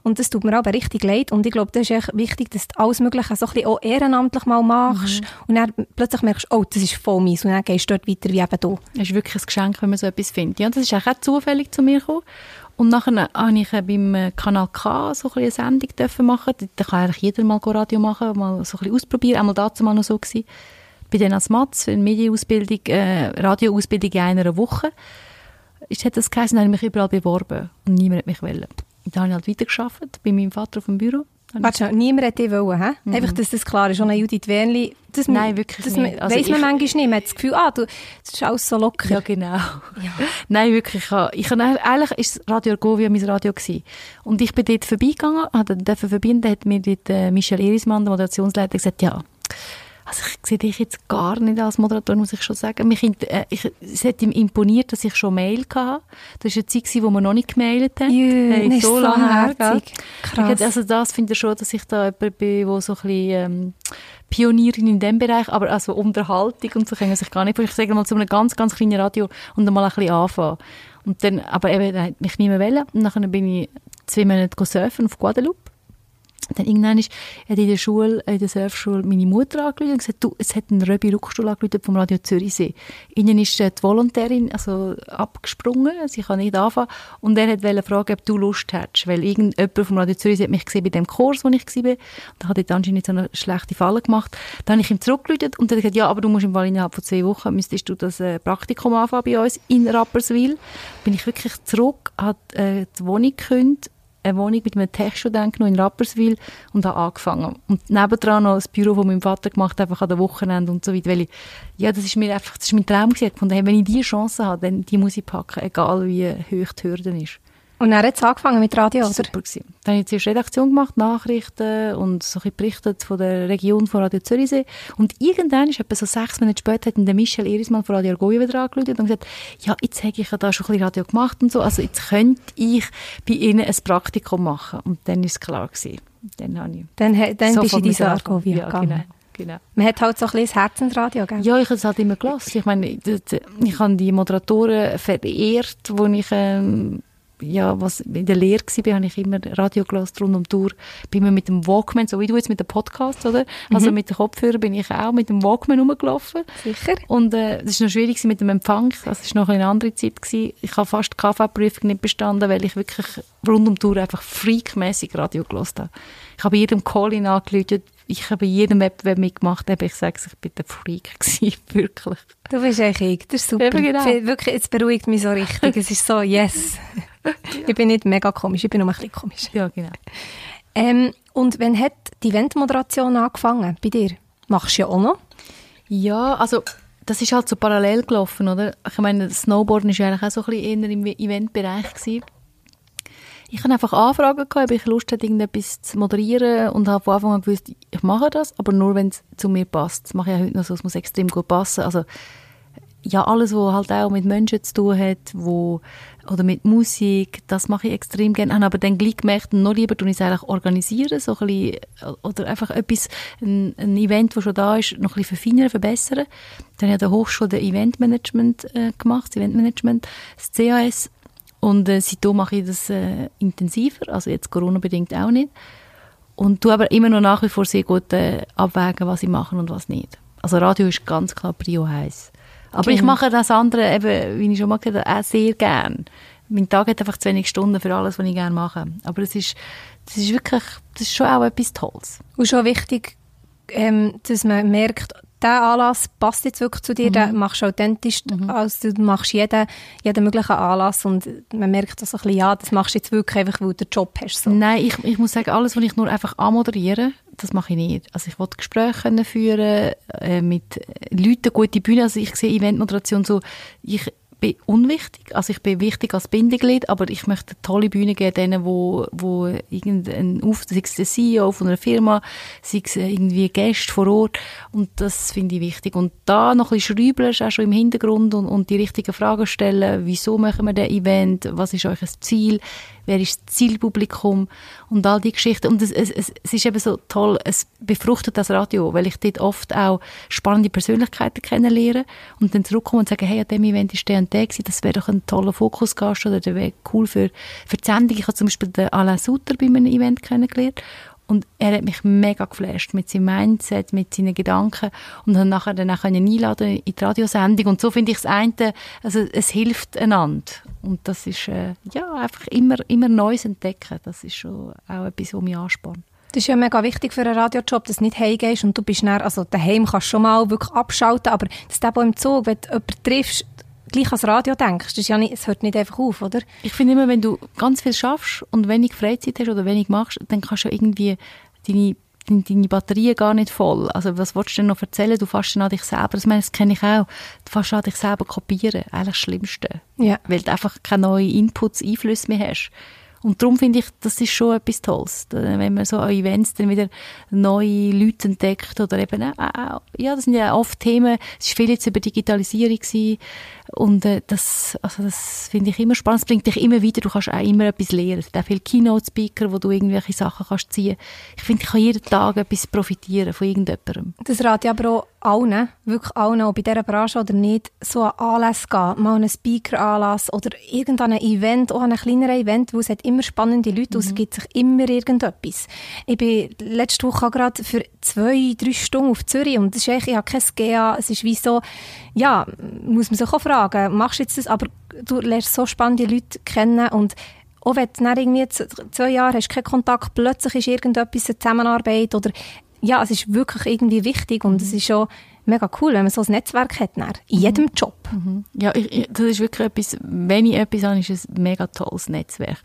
Und das tut mir aber richtig leid. Und ich glaube, das ist echt wichtig, dass du alles Mögliche so ein bisschen auch ehrenamtlich mal machst. Mhm. Und dann plötzlich merkst du, oh, das ist voll meins. Und dann gehst du dort weiter wie eben du. Es ist wirklich ein Geschenk, wenn man so etwas findet. Ja, das ist auch zufällig zu mir gekommen. Und nachher habe ich beim Kanal K so ein eine Sendung machen Da kann eigentlich jeder mal Radio machen, mal so ein bisschen ausprobieren. Einmal dazu mal noch so gewesen. Bei denen als Matz, eine Medienausbildung, äh, Radioausbildung in einer Woche ist, hat das geheißen, habe ich mich überall beworben und niemand hat mich wollen. Dann habe ich halt weitergearbeitet, bei meinem Vater auf dem Büro. Warte niemand dich wollen, hä? Mhm. Einfach, dass das klar ist. Und eine Judith Wernli, das Nein, wirklich das nicht. Also weiss man manchmal nicht. Man hat das Gefühl, ah, du, das ist alles so locker. Ja, genau. Ja. Nein, wirklich. Ich habe, eigentlich ist Radio Argovia mein Radio gewesen. Und ich bin dort vorbeigegangen, habe dann verbinden, da hat mir dort äh, Michel Erismann, der Moderationsleiter, gesagt, ja, also ich sehe dich jetzt gar nicht als Moderator, muss ich schon sagen. Mich, äh, ich, es hat ihm imponiert, dass ich schon Mail hatte. Das war eine Zeit, wo wir noch nicht gemailt haben. Jö, hey, so lange her. Krass. also das finde ich schon, dass ich da jemand bin, wo so ein bisschen ähm, Pionierin in dem Bereich, aber also Unterhaltung und so können sich gar nicht. Ich sage mal zu einem ganz, ganz kleinen Radio und dann mal ein bisschen anfangen. Und dann, aber eben, hat mich mehr wollen. Und dann bin ich zwei Monate surfen auf Guadeloupe dann irgendwann ist, hat in der Schule, in der Surfschule meine Mutter angerufen und gesagt, du, es hat einen Röbi Ruckstuhl angerufen vom Radio Zürichsee. Ihnen ist die Volontärin also abgesprungen, sie kann nicht anfangen und er wollte fragen, ob du Lust hättest, weil irgendjemand vom Radio Zürichsee hat mich gesehen bei dem Kurs, wo ich war und da hat er anscheinend so eine schlechte Falle gemacht. Dann habe ich ihm zurückgerufen und er hat gesagt, ja, aber du musst im Fall innerhalb von zwei Wochen müsstest du das äh, Praktikum anfangen bei uns in Rapperswil. Bin ich wirklich zurück, hat äh, die Wohnung gekündigt eine Wohnung mit einem Tech-Studenten in Rapperswil und habe angefangen. Und nebendran noch das Büro von meinem Vater gemacht, einfach an den Wochenenden und so weiter, weil ich, ja, das ist mir einfach, das ist mein Traum gewesen. Von daher, wenn ich diese Chance habe, dann die muss ich packen, egal wie hoch die Hürde ist. Und dann hat es angefangen mit Radio, oder? Super gewesen. Dann habe ich zuerst Redaktion gemacht, Nachrichten und so ein berichtet von der Region von Radio Zürichsee. Und irgendwann, ist etwa so sechs Monate später, hat der Michel Erismann von Radio Argoia wieder angerufen und gesagt, ja, jetzt habe ich ja da schon ein bisschen Radio gemacht und so, also jetzt könnte ich bei Ihnen ein Praktikum machen. Und dann ist es klar gewesen. Dann, habe ich dann, dann bist du in diese Argovia gegangen. Genau. Genau. Man hat halt so ein bisschen das Herzensradio, gell? Ja, ich habe es halt immer gelassen. Ich meine, ich habe die Moderatoren verehrt, wo ich ähm, ja, was in der Lehre war, habe ich immer Radio gelassen, rund um die Tour. Bin immer mit dem Walkman, so wie du jetzt mit dem Podcast, oder? Mhm. Also mit dem Kopfhörer bin ich auch mit dem Walkman rumgelaufen. Sicher. Und äh, das war noch schwierig mit dem Empfang. Das war noch eine andere Zeit. Gewesen. Ich habe fast die KV-Prüfung nicht bestanden, weil ich wirklich rund um die Tour einfach freakmäßig Radio gelassen habe. Ich habe jedem Call-in ich habe jedem Wettbewerb mitgemacht, aber ich sage ich bin der Freak gewesen, wirklich. Du bist eigentlich ich, das ist super. Genau. Wirklich, jetzt beruhigt mich so richtig. es ist so, yes. ich bin nicht mega komisch, ich bin nur ein bisschen komisch. Ja, genau. Ähm, und wann hat die Eventmoderation angefangen bei dir? Machst du ja auch noch? Ja, also das ist halt so parallel gelaufen, oder? Ich meine, Snowboarden war eigentlich auch so ein bisschen eher im Eventbereich gewesen. Ich habe einfach Anfragen gehabt, ob ich Lust hatte, irgendetwas zu moderieren und habe von Anfang an gewusst, ich mache das, aber nur, wenn es zu mir passt. Das mache ich ja heute noch so, es muss extrem gut passen. Also, ja, alles, was halt auch mit Menschen zu tun hat, wo, oder mit Musik, das mache ich extrem gerne. Habe aber dann gleich gemerkt, noch lieber tue ich es eigentlich organisieren, so ein bisschen, oder einfach etwas, ein, ein Event, das schon da ist, noch ein bisschen verfeinern, verbessern. Dann habe ich an der Hochschule der Eventmanagement äh, gemacht, das Eventmanagement, das CAS, und äh, seitdem mache ich das äh, intensiver, also jetzt Corona-bedingt auch nicht. Und tu aber immer noch nach wie vor sehr gut äh, abwägen, was ich mache und was nicht. Also Radio ist ganz klar Prio 1. Aber okay. ich mache das andere, eben, wie ich schon mal gesagt habe, auch sehr gern. Mein Tag hat einfach zu wenig Stunden für alles, was ich gerne mache. Aber es ist, das ist wirklich, das ist schon auch etwas Tolles. Und schon wichtig, ähm, dass man merkt, der Anlass passt jetzt wirklich zu dir, mhm. den machst du authentisch, mhm. also du machst jeden, jeden möglichen Anlass und man merkt das ein bisschen, ja, das machst du jetzt wirklich einfach, weil du den Job hast. So. Nein, ich, ich muss sagen, alles, was ich nur einfach anmoderiere, das mache ich nicht. Also ich will Gespräche führen, äh, mit Leuten, gute Bühne, also ich sehe Eventmoderation so, ich bin unwichtig. Also ich bin wichtig als Bindeglied, aber ich möchte eine tolle Bühne geben denen, wo, wo irgendein sei es der CEO von einer Firma, sei es irgendwie Gäste vor Ort und das finde ich wichtig. Und da noch ein bisschen schrübeln, auch schon im Hintergrund und, und die richtigen Fragen stellen. Wieso machen wir das Event? Was ist euch das Ziel? Wer ist das Zielpublikum und all die Geschichten. Und es, es, es ist eben so toll, es befruchtet das Radio, weil ich dort oft auch spannende Persönlichkeiten kennenlerne und dann zurückkomme und sage, hey, an dem Event ist der und der gewesen, das wäre doch ein toller Fokusgast oder der wäre cool für, für die Sendung. Ich habe zum Beispiel den Alain Sutter bei einem Event kennengelernt und er hat mich mega geflasht mit seinem Mindset, mit seinen Gedanken und dann nachher dann auch einladen in die Radiosendung. Und so finde ich das eine, also es hilft einander. Und das ist äh, ja einfach immer, immer Neues entdecken. Das ist schon auch etwas, was mich anspornt. Das ist ja mega wichtig für einen Radiojob, dass du nicht heimgehst und du bist dann, also daheim kannst du schon mal wirklich abschalten, aber dass du im Zug, wenn du jemanden triffst, gleich ans Radio denkst. Das ist ja nicht, es hört nicht einfach auf, oder? Ich finde immer, wenn du ganz viel schaffst und wenig Freizeit hast oder wenig machst, dann kannst du irgendwie deine deine Batterie gar nicht voll. Also was willst du denn noch erzählen? Du dann an dich selber. Das, meine, das kenne ich auch. Du fährst an dich selber kopieren. Eigentlich das Schlimmste. Ja. Weil du einfach keine neuen Inputs, Einflüsse mehr hast. Und darum finde ich, das ist schon etwas Tolles, wenn man so an Events dann wieder neue Leute entdeckt oder eben auch, ja, das sind ja oft Themen, es war viel jetzt über Digitalisierung gewesen, und äh, das, also das finde ich immer spannend, es bringt dich immer wieder, du kannst auch immer etwas lernen. Es gibt auch viele Keynote-Speaker, wo du irgendwelche Sachen kannst ziehen. Ich finde, ich kann jeden Tag etwas profitieren von irgendjemandem. Das rate ich aber auch allen, wirklich allen, ob in dieser Branche oder nicht, so an Anlass gehen, mal einen Speaker-Anlass oder irgendein Event, auch ein kleineres Event, wo es hat immer spannende Leute, mhm. es gibt sich immer irgendetwas. Ich bin letzte Woche gerade für zwei, drei Stunden auf Zürich und das ist eigentlich, ich habe kein GA, es ist wie so, ja, muss man sich auch fragen, machst du jetzt das, aber du lernst so spannende Leute kennen und auch wenn du nach irgendwie zwei Jahren hast keinen Kontakt, plötzlich ist irgendetwas eine Zusammenarbeit oder ja, es ist wirklich irgendwie wichtig und es ist schon mega cool, wenn man so ein Netzwerk hat, dann, in jedem mhm. Job. Mhm. Ja, ich, das ist wirklich etwas, wenn ich etwas habe, ist es ein mega tolles Netzwerk.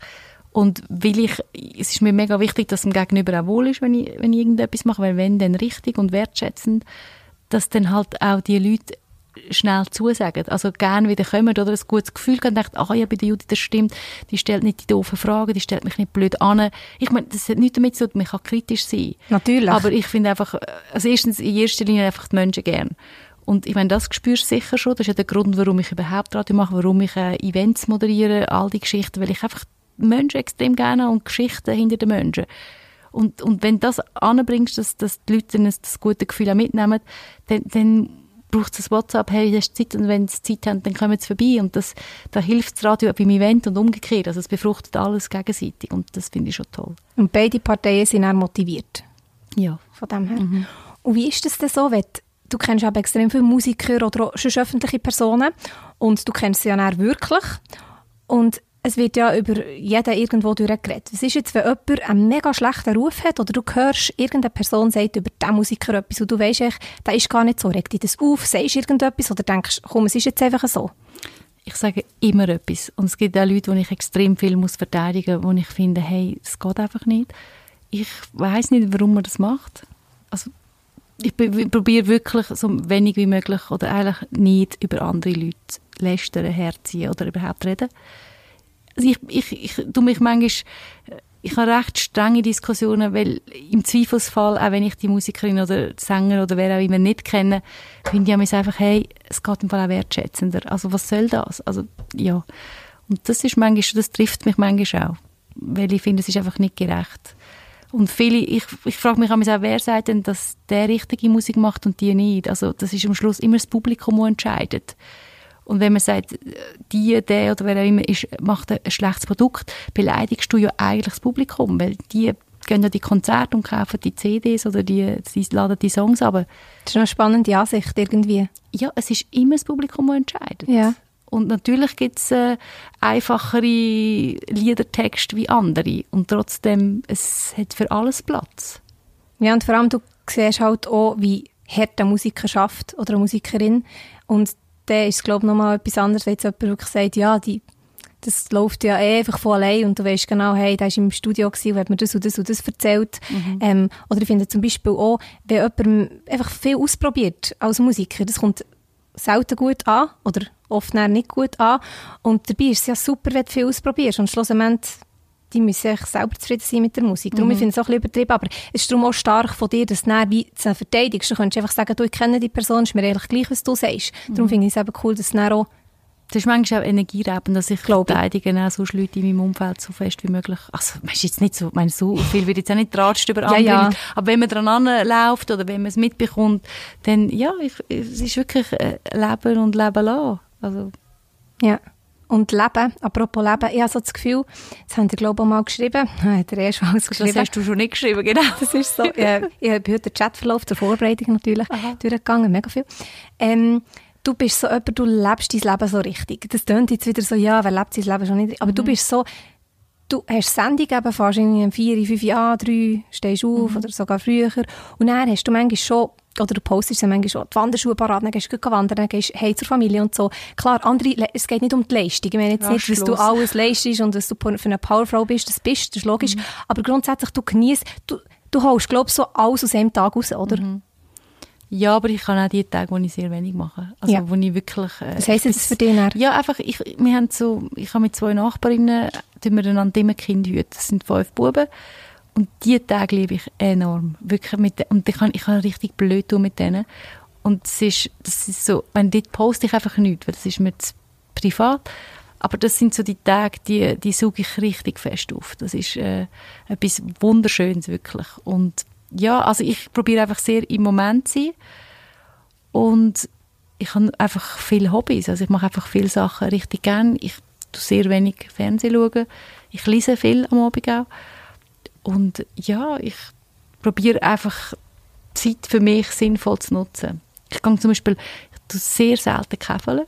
Und weil ich, es ist mir mega wichtig, dass dem Gegenüber auch wohl ist, wenn ich, wenn ich irgendetwas mache, weil wenn dann richtig und wertschätzend, dass dann halt auch die Leute schnell zusagen. Also gerne wieder kommen oder ein gutes Gefühl haben und denken, ah ja, bei der Judy, das stimmt, die stellt nicht die doofen Fragen, die stellt mich nicht blöd an. Ich meine, das hat nichts damit zu tun, man kann kritisch sein. Natürlich. Aber ich finde einfach, also erstens, in erster Linie einfach die Menschen gern. Und ich meine, das spürst du sicher schon. Das ist ja der Grund, warum ich überhaupt Radio mache, warum ich äh, Events moderiere, all die Geschichten, weil ich einfach Menschen extrem gerne und Geschichten hinter den Menschen. Und, und wenn du das anbringst, dass, dass die Leute das, das gute Gefühl auch mitnehmen, dann, dann braucht es ein WhatsApp, hey, hast Zeit und wenn sie Zeit haben, dann kommen sie vorbei und das, da hilft das Radio beim Event und umgekehrt, also es befruchtet alles gegenseitig und das finde ich schon toll. Und beide Parteien sind auch motiviert? Ja. Von dem her. Mhm. Und wie ist das denn so, wenn du kennst auch extrem viele Musiker oder schon öffentliche Personen und du kennst sie ja wirklich und es wird ja über jeden irgendwo durchgeredet. Was ist jetzt, wenn jemand einen mega schlechten Ruf hat oder du hörst, irgendeine Person sagt über diesen Musiker etwas und du weißt echt, der ist gar nicht so, regt dich das auf, sagst irgendetwas oder denkst, komm, es ist jetzt einfach so? Ich sage immer etwas. Und es gibt auch Leute, die ich extrem viel muss verteidigen muss, wo ich finde, hey, es geht einfach nicht. Ich weiß nicht, warum man das macht. Also, ich probiere wirklich so wenig wie möglich oder eigentlich nicht über andere Leute lästern, herziehen oder überhaupt reden also ich, ich, ich tue mich manchmal, ich habe recht strenge Diskussionen, weil im Zweifelsfall, auch wenn ich die Musikerin oder Sänger oder wer auch immer nicht kenne, finde ich mir einfach, hey, es geht im Fall auch wertschätzender. Also was soll das? Also, ja. Und das ist manchmal, das trifft mich manchmal auch. Weil ich finde, es ist einfach nicht gerecht. Und viele, ich, ich frage mich auch, wer sagt denn, dass der richtige Musik macht und die nicht? Also, das ist am Schluss immer das Publikum, das entscheidet. Und wenn man sagt, die, der oder wer auch immer ist, macht ein schlechtes Produkt, beleidigst du ja eigentlich das Publikum, weil die gehen ja die Konzerte und kaufen die CDs oder die, die laden die Songs ab. Das ist eine spannende Ansicht irgendwie. Ja, es ist immer das Publikum, das entscheidet. Ja. Und natürlich gibt es äh, einfachere Liedertexte wie andere. Und trotzdem, es hat für alles Platz. Ja, und vor allem, du siehst halt auch, wie hart ein Musiker schafft oder eine Musikerin. Und dann ist es, glaube ich, nochmal etwas anderes, wenn jetzt jemand wirklich sagt, ja, die, das läuft ja eh einfach von allein und du weißt genau, hey, der war im Studio und hat mir das und das und das erzählt. Mhm. Ähm, oder ich finde zum Beispiel auch, wenn jemand einfach viel ausprobiert als Musiker, das kommt selten gut an oder oft nicht gut an und dabei ist es ja super, wenn du viel ausprobierst und schlussendlich die müssen sich selber zufrieden sein mit der Musik. Darum, mhm. ich finde es auch ein bisschen übertrieben, aber es ist darum auch stark von dir, dass du dann wie zu verteidigst. Du könntest einfach sagen, du, ich kenne die Person, ist mir eigentlich gleich, was du sagst. Mhm. Darum finde ich es eben cool, dass du dann auch Das ist manchmal auch energieraubend, dass ich Glaube verteidige auch sonst Leute in meinem Umfeld so fest wie möglich. Also, man jetzt nicht so, meine, so viel wird jetzt auch nicht tratscht über andere ja. Leute. Aber wenn man dran läuft oder wenn man es mitbekommt, dann, ja, ich, es ist wirklich äh, Leben und Leben lassen. Also, Ja. Und Leben, apropos Leben, ich habe so das Gefühl, das haben die glaube ich mal geschrieben, hat er erst mal das geschrieben. hast du schon nicht geschrieben, genau. Das ist so. Ja, ich habe heute den Chatverlauf zur Vorbereitung natürlich durchgegangen, mega viel. Ähm, du bist so jemand, du lebst dein Leben so richtig. Das tönt jetzt wieder so, ja, wer lebt sein Leben schon nicht? Aber du bist so, du hast Sendung eben, irgendwie um vier, fünf, ja, drei, stehst auf oder sogar früher. Und dann hast du manchmal schon, oder du postest ja manchmal schon, die Wanderschuhe parat, dann gehst du wandern, dann gehst du hey zur Familie und so. Klar, andere, es geht nicht um die Leistung. Ich meine jetzt nicht, dass du Rastlos. alles leistest und dass du für eine Powerfrau bist, das bist, das ist logisch. Aber grundsätzlich, du genießt, du, du holst, glaube ich, so alles aus einem Tag raus, oder? Ja, aber ich kann auch die Tage, wo ich sehr wenig mache. Also, Ja. wo ich wirklich... Äh, Was heisst das für dich? dann? Ja, einfach, ich, wir haben so, ich habe mit zwei Nachbarinnen, tun wir einander immer Kind hüten. Das sind fünf Buben. Und die Tage liebe ich enorm. Wirklich mit, und ich kann, ich kann richtig blöd tun mit denen. Und es ist, das ist so, wenn dort poste ich einfach nichts, weil das ist mir zu privat. Aber das sind so die Tage, die, die suche ich richtig fest auf. Das ist äh, etwas Wunderschönes, wirklich. Und ja, also ich probiere einfach sehr im Moment zu sein. Und ich habe einfach viele Hobbys. Also ich mache einfach viele Sachen richtig gern. Ich tue sehr wenig Fernsehen schauen. Ich lese viel am Abend auch. Und ja, ich probiere einfach Zeit für mich sinnvoll zu nutzen. Ich gehe zum Beispiel, ich tue sehr selten käfeln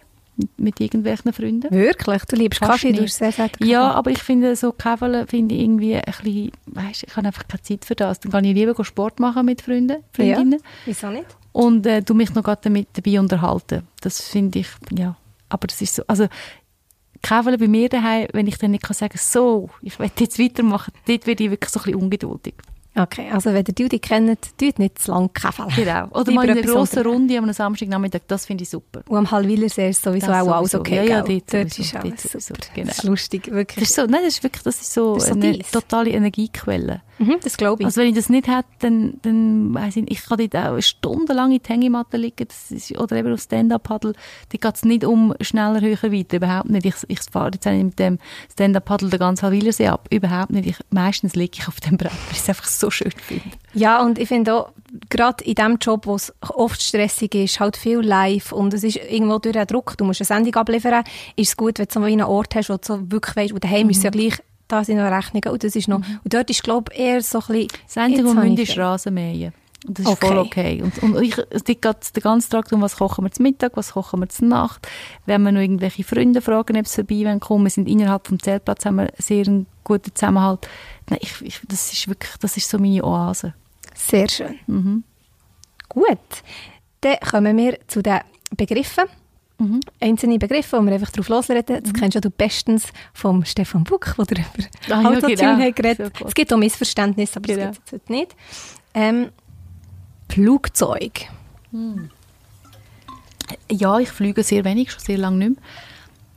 mit, irgendwelchen Freunden. Wirklich? Du liebst Fast Kaffee, du nicht. hast sehr selten Ja, aber ich finde, so Käfeln finde ich irgendwie ein bisschen, weißt, ich habe einfach keine Zeit für das. Dann kann ich lieber Sport machen mit Freunden, Freundinnen Wieso nicht? und äh, du mich noch gerade damit dabei unterhalten. Das finde ich, ja, aber das ist so, also Käfeln bei mir daheim, wenn ich dann nicht kann sagen, so, ich will jetzt weitermachen, dort werde ich wirklich so ein bisschen ungeduldig. Okay, also wenn ihr die kennt, tut nicht zu lange käfeln. Genau. Oder mal in einer grossen. Runde am Samstagnachmittag, das finde ich super. Und am Hallwilersee ist sowieso Das auch alles okay, Ja, ja, dort Dort sowieso, ist alles sowieso, super. genau. Das ist lustig, wirklich. Das ist so, nein, das ist wirklich, das ist so, Das ist so eine deins. totale Energiequelle. Mhm, das glaube ich. Also wenn ich das nicht hätte, dann, dann weiss ich nicht, ich kann dort auch stundenlang in die Hängematte liegen, das ist, oder eben auf Stand-Up-Paddle, da geht es nicht um schneller, höher, weiter, überhaupt nicht. Ich, ich fahre jetzt nicht mit dem Stand-Up-Paddle den ganzen Halwilersee ab, überhaupt nicht. Ich, meistens liege ich auf dem Brett, weil es einfach so schön finde. Ja, und ich finde auch, gerade in dem Job, wo es oft stressig ist, halt viel live und es ist irgendwo durch den Druck, du musst eine Sendung abliefern, ist es gut, wenn du so einen Ort hast, wo du so wirklich weißt, und daheim ist es ja Mhm. gleich, da sind noch Rechnungen und das ist noch, und dort ist, glaube ich, eher so ein bisschen... Ich ist viel. Rasenmähen. Und das ist Okay. voll okay. Und, und ich, es geht grad den ganzen Tag darum, was kochen wir zum Mittag, was kochen wir zur Nacht. Wenn wir noch irgendwelche Freunde fragen, ob sie vorbei wollen kommen. Wir sind innerhalb vom Zeltplatz, haben wir sehr einen guten Zusammenhalt. Nein, ich, ich, das ist wirklich, das ist so meine Oase. Sehr schön. Mhm. Gut, dann kommen wir zu den Begriffen. Mhm. Einzelne Begriffe, wo wir einfach drauf losreden. Das kennst ja du bestens vom Stefan Buck, der über Ah, ja, Autotune genau. hat geredet. Es gibt auch Missverständnisse, aber Genau. das gibt es heute nicht. Ähm, Flugzeug. Ja, ich fliege sehr wenig, schon sehr lange nicht mehr.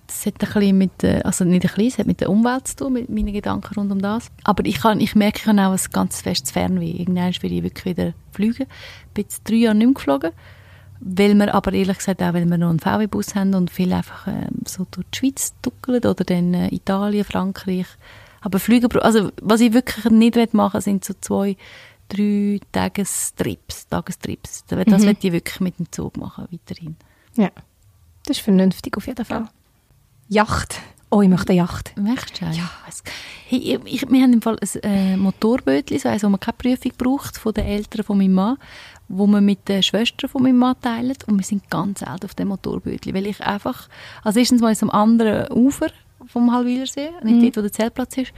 Das hat ein bisschen mit, äh, also nicht ein bisschen, es hat mit der Umwelt zu tun, mit meinen Gedanken rund um das. Aber ich, kann, ich merke, ich habe auch ein ganz festes Fernweh. Irgendwann will ich wirklich wieder fliegen. Ich bin jetzt drei Jahre nicht mehr geflogen, weil wir aber ehrlich gesagt auch, weil wir noch einen VW-Bus haben und viel einfach ähm, so durch die Schweiz tuckeln oder dann äh, Italien, Frankreich. Aber Flüge, also was ich wirklich nicht machen will, sind so zwei, drei Tagestrips, Tagestrips. Das Mhm. will ich wirklich mit dem Zug machen, weiterhin. Ja, das ist vernünftig auf jeden Fall. Yacht. Oh, ich möchte eine Yacht. Möchtest du einen? Ja. Hey, ich, wir haben im Fall ein äh, Motorbötchen, so eins, wo man keine Prüfung braucht, von den Eltern von meinem Mann, wo man mit den Schwestern von meinem Mann teilt. Und wir sind ganz selten auf dem Motorbötchen, weil ich einfach, also erstens mal ist am anderen Ufer vom Halwilersee, nicht dort, wo der Zeltplatz ist.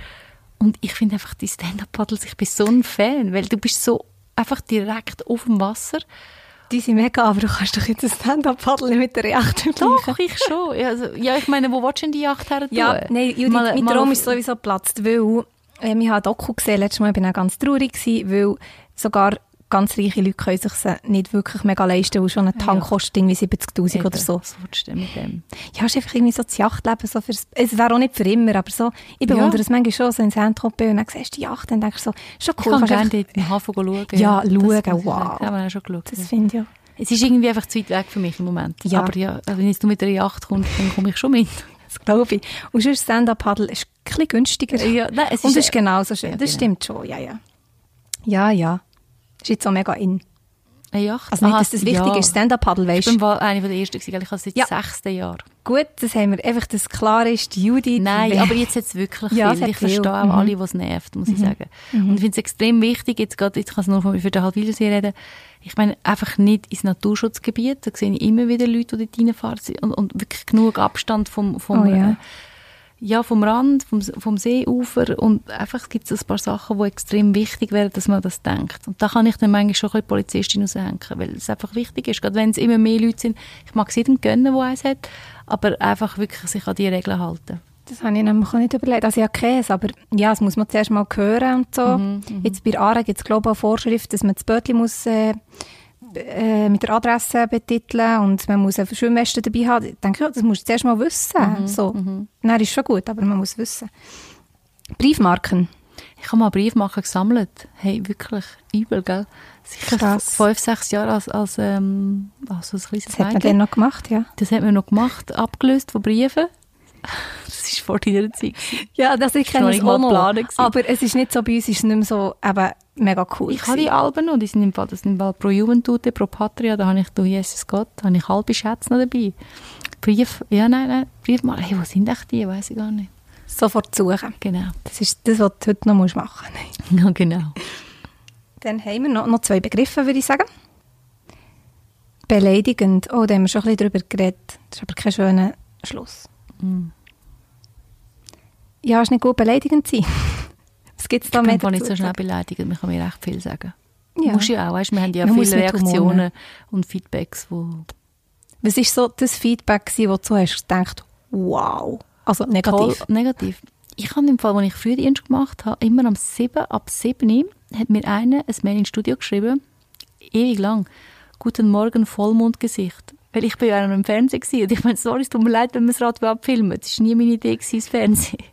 Und ich finde einfach die Stand-Up-Paddles, ich bin so ein Fan, weil du bist so einfach direkt auf dem Wasser. Die sind mega, aber du kannst doch jetzt ein Stand-Up-Paddle mit der Yacht Doch, ich schon. Ja, also, ja, ich meine, wo willst du denn die Yacht her tun? Ja, nein, Judith, Mal- mein mal Traum ist sowieso geplatzt, weil äh, ich habe ein Doku gesehen, letztes Mal, ich bin auch ganz traurig gewesen, weil sogar ganz reiche Leute können sich nicht wirklich mega leisten, weil schon ein Tank Ja. kostet irgendwie 70'000 Eben, oder so. Du denn mit dem? Ja, es ist einfach irgendwie so das Yachtleben, so fürs, es wäre auch nicht für immer, aber so, ich bewundere es manchmal schon, so in Saint-Tropez und dann siehst du die Yacht, dann denkst du so, schon Ich cool. kann kannst gerne dort im Hafen schauen. Ja, Das- schauen, das, wow. Das haben wir auch schon geschaut. Das ja. finde ich ja. Es ist irgendwie einfach zu weit weg für mich im Moment. Ja. Aber ja, wenn jetzt du mit einer Yacht kommst, dann komme ich schon mit. Das glaube ich. Und sonst Stand-Up-Paddle ist ein bisschen günstiger. Ja, nein, es Und ist- es ist genauso schön. Ja, das genau. stimmt schon, ja, ja. Ja, ja. Ist jetzt auch mega in. Eine Yacht? Also nicht, Aha, dass das wichtig ja. ist, Stand-Up-Paddle, Ich weißt du. mal eine der ersten gewesen, ich habe es seit Ja. sechsten Jahr. Gut, das haben wir einfach, dass klar ist, Judith. Nein, aber jetzt hat es wirklich Ja, es viel. Ich verstehe viel. auch Mhm. alle, was nervt, muss ich sagen. Und ich finde es extrem wichtig, jetzt gerade, jetzt kann ich nur von- für den Halbwilersee reden, ich meine, einfach nicht ins Naturschutzgebiet, da sehe ich immer wieder Leute, die dort reinfahren und, und wirklich genug Abstand vom, vom, Oh ja. äh, ja, vom Rand, vom, vom Seeufer und einfach gibt es ein paar Sachen, die extrem wichtig wären, dass man das denkt. Und da kann ich dann manchmal schon ein bisschen Polizistin raushängen, weil es einfach wichtig ist, gerade wenn es immer mehr Leute sind. Ich mag es jedem gönnen, der eins hat, aber einfach wirklich sich an die Regeln halten. Das habe ich nämlich auch nicht überlegt. Also ja, Käse, aber ja, das muss man zuerst mal hören und so. Mhm, Jetzt bei ARA gibt es, glaube ich, eine Vorschrift, dass man das Bötchen muss äh, äh, mit der Adresse betiteln und man muss eine Schwimmweste dabei haben. Ich denke, ja, das musst du zuerst mal wissen. so. Nein, ist schon gut, aber man muss wissen. Briefmarken. Ich habe mal Briefmarken gesammelt. Hey, wirklich übel, gell? Sicher Krass. fünf, sechs Jahre als, als, ähm, als ein kleines Das hat man Mädchen. dann noch gemacht, ja. Das hat man noch gemacht, abgelöst von Briefen. Das war vor deiner Zeit. Ja, das ich noch kenne auch noch. gewesen. Aber es ist nicht so, bei uns ist es nicht mehr so eben, mega cool. Ich habe die. Alben noch, die sind im Fall, das sind im Fall pro Juventute, pro Patria, da habe ich «Du Jesus Gott», da habe ich halbe Schätze noch dabei. Brief, ja, nein, nein, Briefmarken, hey, wo sind echt die, weiß ich gar nicht. Sofort suchen. Genau, Das ist das, was du heute noch musst machen musst. ja, genau. Dann haben wir noch, noch zwei Begriffe, würde ich sagen. Beleidigend. Oh, da haben wir schon ein bisschen drüber geredet. Das ist aber kein schöner Schluss. Mm. Ja, ist nicht gut beleidigend sein. Was gibt es da Ich mehr bin voll nicht so schnell beleidigt, man kann mir recht viel sagen. Ja. Musst du ja auch, weißt, wir haben ja Man muss viele Reaktionen und Feedbacks, wo Was ist so das Feedback, gewesen, wo du hast gedacht, wow. Also negativ. Toll, negativ. Ich habe im Fall, als ich Frühdienst gemacht habe, immer am 7, ab 7 hat mir einer ein Mail ins Studio geschrieben, ewig lang, «Guten Morgen, Vollmondgesicht». Weil ich bin ja auch im Fernsehen gewesen. und ich meine, sorry, es tut mir leid, wenn wir das Radio abfilmen. Das war nie meine Idee, gewesen, das Fernsehen.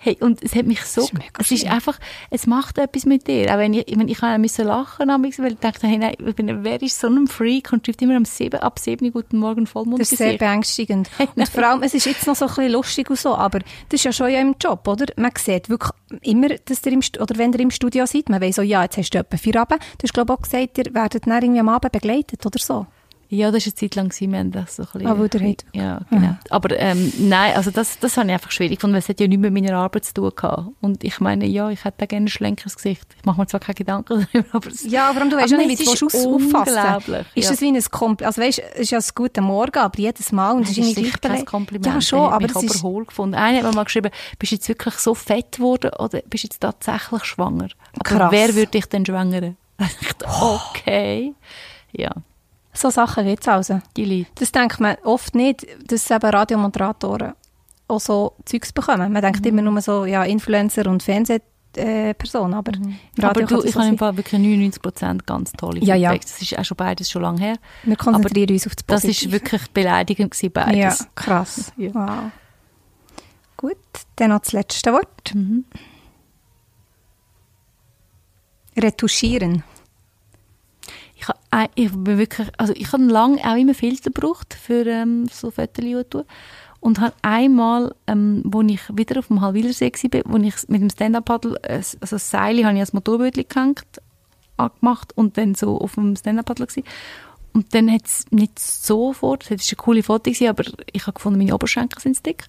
Hey, und es hat mich so, ist es ist schön. einfach, es macht etwas mit dir. Auch wenn ich, ich, meine, ich müssen lachen, weil ich dachte, hey, nein, ich bin, wer ist so ein Freak und schreibt immer am 7, ab 7 «Guten Morgen, Das ist sehr Vollmondgesicht». beängstigend. Und vor allem, es ist jetzt noch so ein bisschen lustig und so, aber das ist ja schon ja im Job, oder? Man sieht wirklich immer, dass ihr im, oder wenn ihr im Studio seid, man weiss so, ja, jetzt hast du etwa vier Abend. Du hast, glaube ich, auch gesagt, ihr werdet dann irgendwie am Abend begleitet oder so. Ja, das war eine Zeit lang, gewesen, wir haben das so ein bisschen... Ah, wo der hat- Ja, genau. Aber ähm, nein, also das, das habe ich einfach schwierig gefunden, weil es hat ja nichts mit meiner Arbeit zu tun gehabt. Und ich meine, ja, ich hätte auch gerne ein schlankeres Gesicht. Ich mache mir zwar keine Gedanken darüber, aber es, Ja, aber du weißt Aber ja nicht, wie es du ist es auffassen Ist ja. das wie ein Kompliment? Also weißt, es ist ja ein guter Morgen, aber jedes Mal und es ist sicher gleich kein Kompliment. Ja, schon, aber es ist... überholt gefunden. Einer hat mir mal geschrieben, bist du jetzt wirklich so fett geworden oder bist du jetzt tatsächlich schwanger? Aber Krass. wer würde dich denn schwängern? Ich dachte, okay. Ja, So Sachen gibt es also. die Leute. Das denkt man oft nicht, dass eben Radiomoderatoren auch so Zeugs bekommen. Man denkt immer nur so, ja, Influencer und Fernsehpersonen, aber im Radio Aber du, das ich habe im Fall wirklich 99% ganz tolle Ja, ja. Feedbacks. Das ist auch schon beides schon lange her. Wir konzentrieren uns auf das Das Positive. ist wirklich beleidigend gewesen, beides. Ja, krass. Ja. Wow. Gut, dann noch das letzte Wort. Mhm. Retuschieren. Äh, ich bin wirklich, also ich habe lange auch immer Filter gebraucht für ähm, so Fotos tun. Und habe einmal, ähm, wo ich wieder auf dem Halwilersee war, wo ich mit dem Stand-Up-Paddle, äh, also das Seil habe ich als Motorbötchen gehängt, angemacht und dann so auf dem Stand-Up-Paddle gewesen. Und dann hat es nicht sofort, es war eine coole Foto, gewesen, aber ich habe gefunden, meine Oberschenkel sind dick.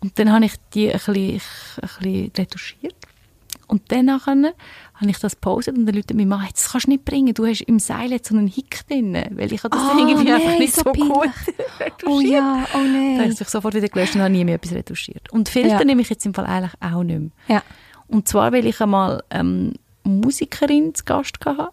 Und dann habe ich die ein bisschen, ein bisschen retuschiert. Und dann habe ich das gepostet und dann Leute mir Mann, das kannst du nicht bringen, du hast im Seil jetzt so einen Hick drin, weil ich habe das Ah, irgendwie einfach nein, nicht so so, gut peinlich. retuschiert. Oh ja, oh Da habe nein. ich sich sofort wieder gelöscht und habe nie mehr etwas retuschiert. Und Filter Ja. nehme ich jetzt im Fall eigentlich auch nicht mehr. Ja. Und zwar, weil ich einmal ähm, Musikerin zu Gast hatte,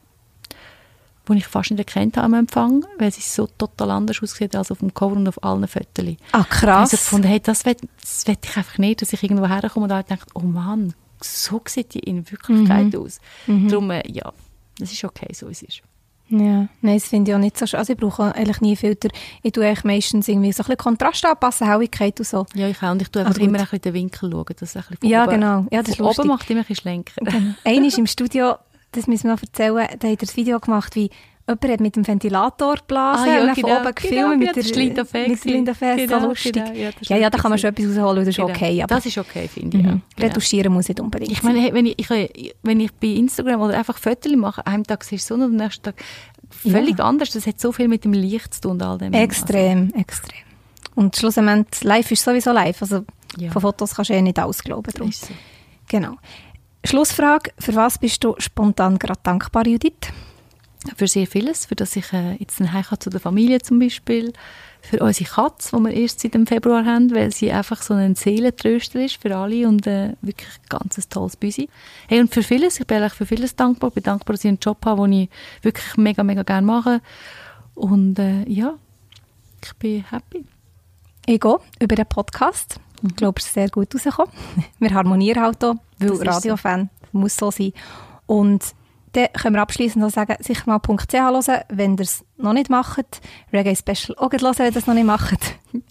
die ich fast nicht erkannt habe am Empfang, weil sie so total anders aussieht als auf dem Cover und auf allen Fotos. Ah, Ich habe krass. so gefunden, hey, das will, das will ich einfach nicht, dass ich irgendwo herkomme und da denke, oh Mann, so sieht die in Wirklichkeit aus. Darum, äh, ja, das ist okay, so wie es ist. Ja, nein, das finde ich auch nicht so schön. Also ich brauche eigentlich nie Filter. Ich tue eigentlich meistens irgendwie so ein bisschen Kontrast anpassen, Helligkeit und so. Ja, ich auch. Und ich tue einfach immer ein bisschen den Winkel schauen, dass es ein bisschen Ja, oben, genau. Ja, das ist lustig. oben macht immer ein bisschen schlenker. Einer ist im Studio, das müssen wir noch erzählen, da hat er das Video gemacht, wie jemand hat mit dem Ventilator geblasen Ah, ja, und genau, von oben genau, gefilmt ja, mit der Linda Fee mit der Linda Fee, gewesen. so Genau, lustig. genau, ja, ja, ja, da kann man schon etwas rausholen, das ist Genau. okay. Aber Das ist okay, finde ich. mhm. Ja. Genau. retuschieren muss nicht unbedingt Ich meine, wenn ich, ich, wenn ich bei Instagram oder einfach Fotos mache, einem Tag siehst du Sonne und am nächsten Tag völlig anders. Das hat so viel mit dem Licht zu tun und all dem. Extrem, extrem. Und schlussendlich, live ist sowieso live. Also von Fotos kannst du eh nicht alles glauben. Also, Drum. Genau. Schlussfrage, für was bist du spontan gerade dankbar, Judith? Für sehr vieles, für das ich äh, jetzt nach Hause zu der Familie zum Beispiel, für unsere Katze, die wir erst seit dem Februar haben, weil sie einfach so ein Seelentröster ist für alle und äh, wirklich ein ganz tolles Büsi. Hey, und für vieles, ich bin eigentlich für vieles dankbar. Ich bin dankbar, dass ich einen Job habe, den ich wirklich mega, mega gerne mache. Und äh, ja, ich bin happy. Gehe über den Podcast. Ich glaube, es ist sehr gut rausgekommen. Wir harmonieren halt auch, weil Radiofan muss so sein. Und dann können wir abschließend noch sagen, sicher mal .ch hören, wenn ihr es noch nicht macht. Reggae Special auch hören, wenn ihr es noch nicht macht.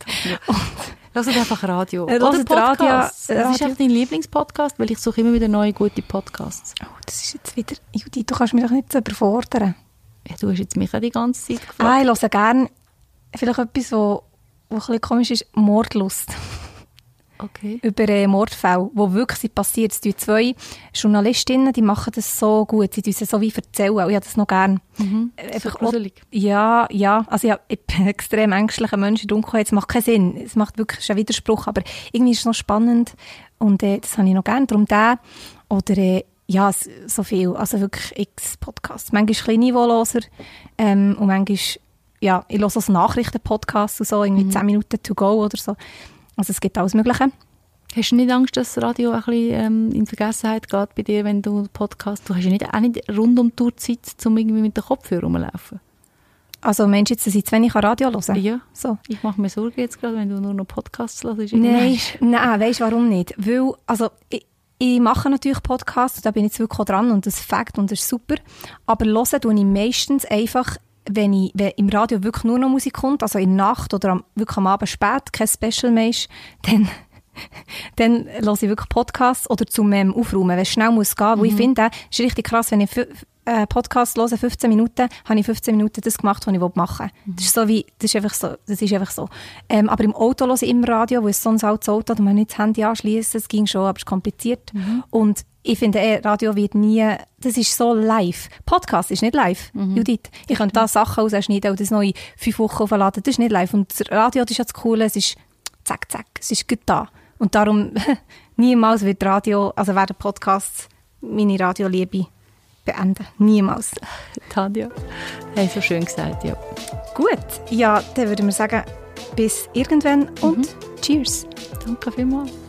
Hört einfach Radio. Äh, Oder hört Radio, Das ist einfach dein Lieblingspodcast, weil ich suche immer wieder neue, gute Podcasts. Oh, das ist jetzt wieder... Judith, du kannst mich doch nicht so überfordern. Ja, du hast jetzt mich auch die ganze Zeit gefragt. Ah, ich höre gerne vielleicht etwas, wo, wo ein bisschen komisch ist, Mordlust. Okay. über äh, Mordfälle, wo wirklich sind passiert. Es tun zwei Journalistinnen, die machen das so gut. Sie tun es so wie erzählen. Ich habe das noch gerne. Mhm. Äh, So einfach auch- gruselig. Ja, ja. Also ja, ich bin ein extrem ängstlicher Mensch in Dunkelheit. Es macht keinen Sinn. Es macht wirklich es ist ein Widerspruch. Aber irgendwie ist es noch spannend. Und äh, das habe ich noch gerne. Darum der. Oder äh, ja, so viel. Also wirklich x Podcasts. Manchmal ein bisschen niveauloser. Ähm, und manchmal, ja, ich höre so Nachrichten-Podcasts und so, irgendwie 10 Minuten to go oder so. Also es gibt alles Mögliche. Hast du nicht Angst, dass das Radio ein bisschen ähm, in Vergessenheit geht bei dir, wenn du Podcast... Du hast ja nicht, auch nicht rund um die Zeit, um irgendwie mit dem Kopfhörer rumzulaufen. Also meinst du jetzt, dass ich zu wenig Radio hören Ja. So. Ich mache mir Sorgen jetzt gerade, wenn du nur noch Podcasts hörst. Nein, nein, weißt du warum nicht? Weil, also, ich, ich mache natürlich Podcasts, und da bin ich jetzt wirklich dran und das ist Fakt und das ist super. Aber hören tue ich meistens einfach, wenn, ich, wenn im Radio wirklich nur noch Musik kommt, also in der Nacht oder am, wirklich am Abend spät, kein Special mehr ist, dann, dann höre ich wirklich Podcasts oder zum ähm, Aufräumen, wenn es schnell muss gehen. Wo ich finde, es ist richtig krass, wenn ich äh, Podcast höre, 15 Minuten, habe ich 15 Minuten das gemacht, was ich machen will. Das ist so wie, das ist einfach so. Das ist einfach so. Ähm, aber im Auto höre ich immer Radio, wo es sonst altes Auto, da muss man nicht das Handy anschließen, das ging schon, aber es ist kompliziert. Und ich finde, eh, Radio wird nie, das ist so live. Podcast ist nicht live, Judith. Ich könnte da Sachen rausschneiden und das in fünf Wochen aufladen, das ist nicht live. Und das Radio, das ist ja das Coole, es ist zack, zack, es ist gut da. Und darum, niemals wird Radio, also werden Podcasts meine Radioliebe beenden. Niemals. Tanja, hast so schön gesagt, ja. Gut, ja, dann würden wir sagen, bis irgendwann und cheers. Danke vielmals.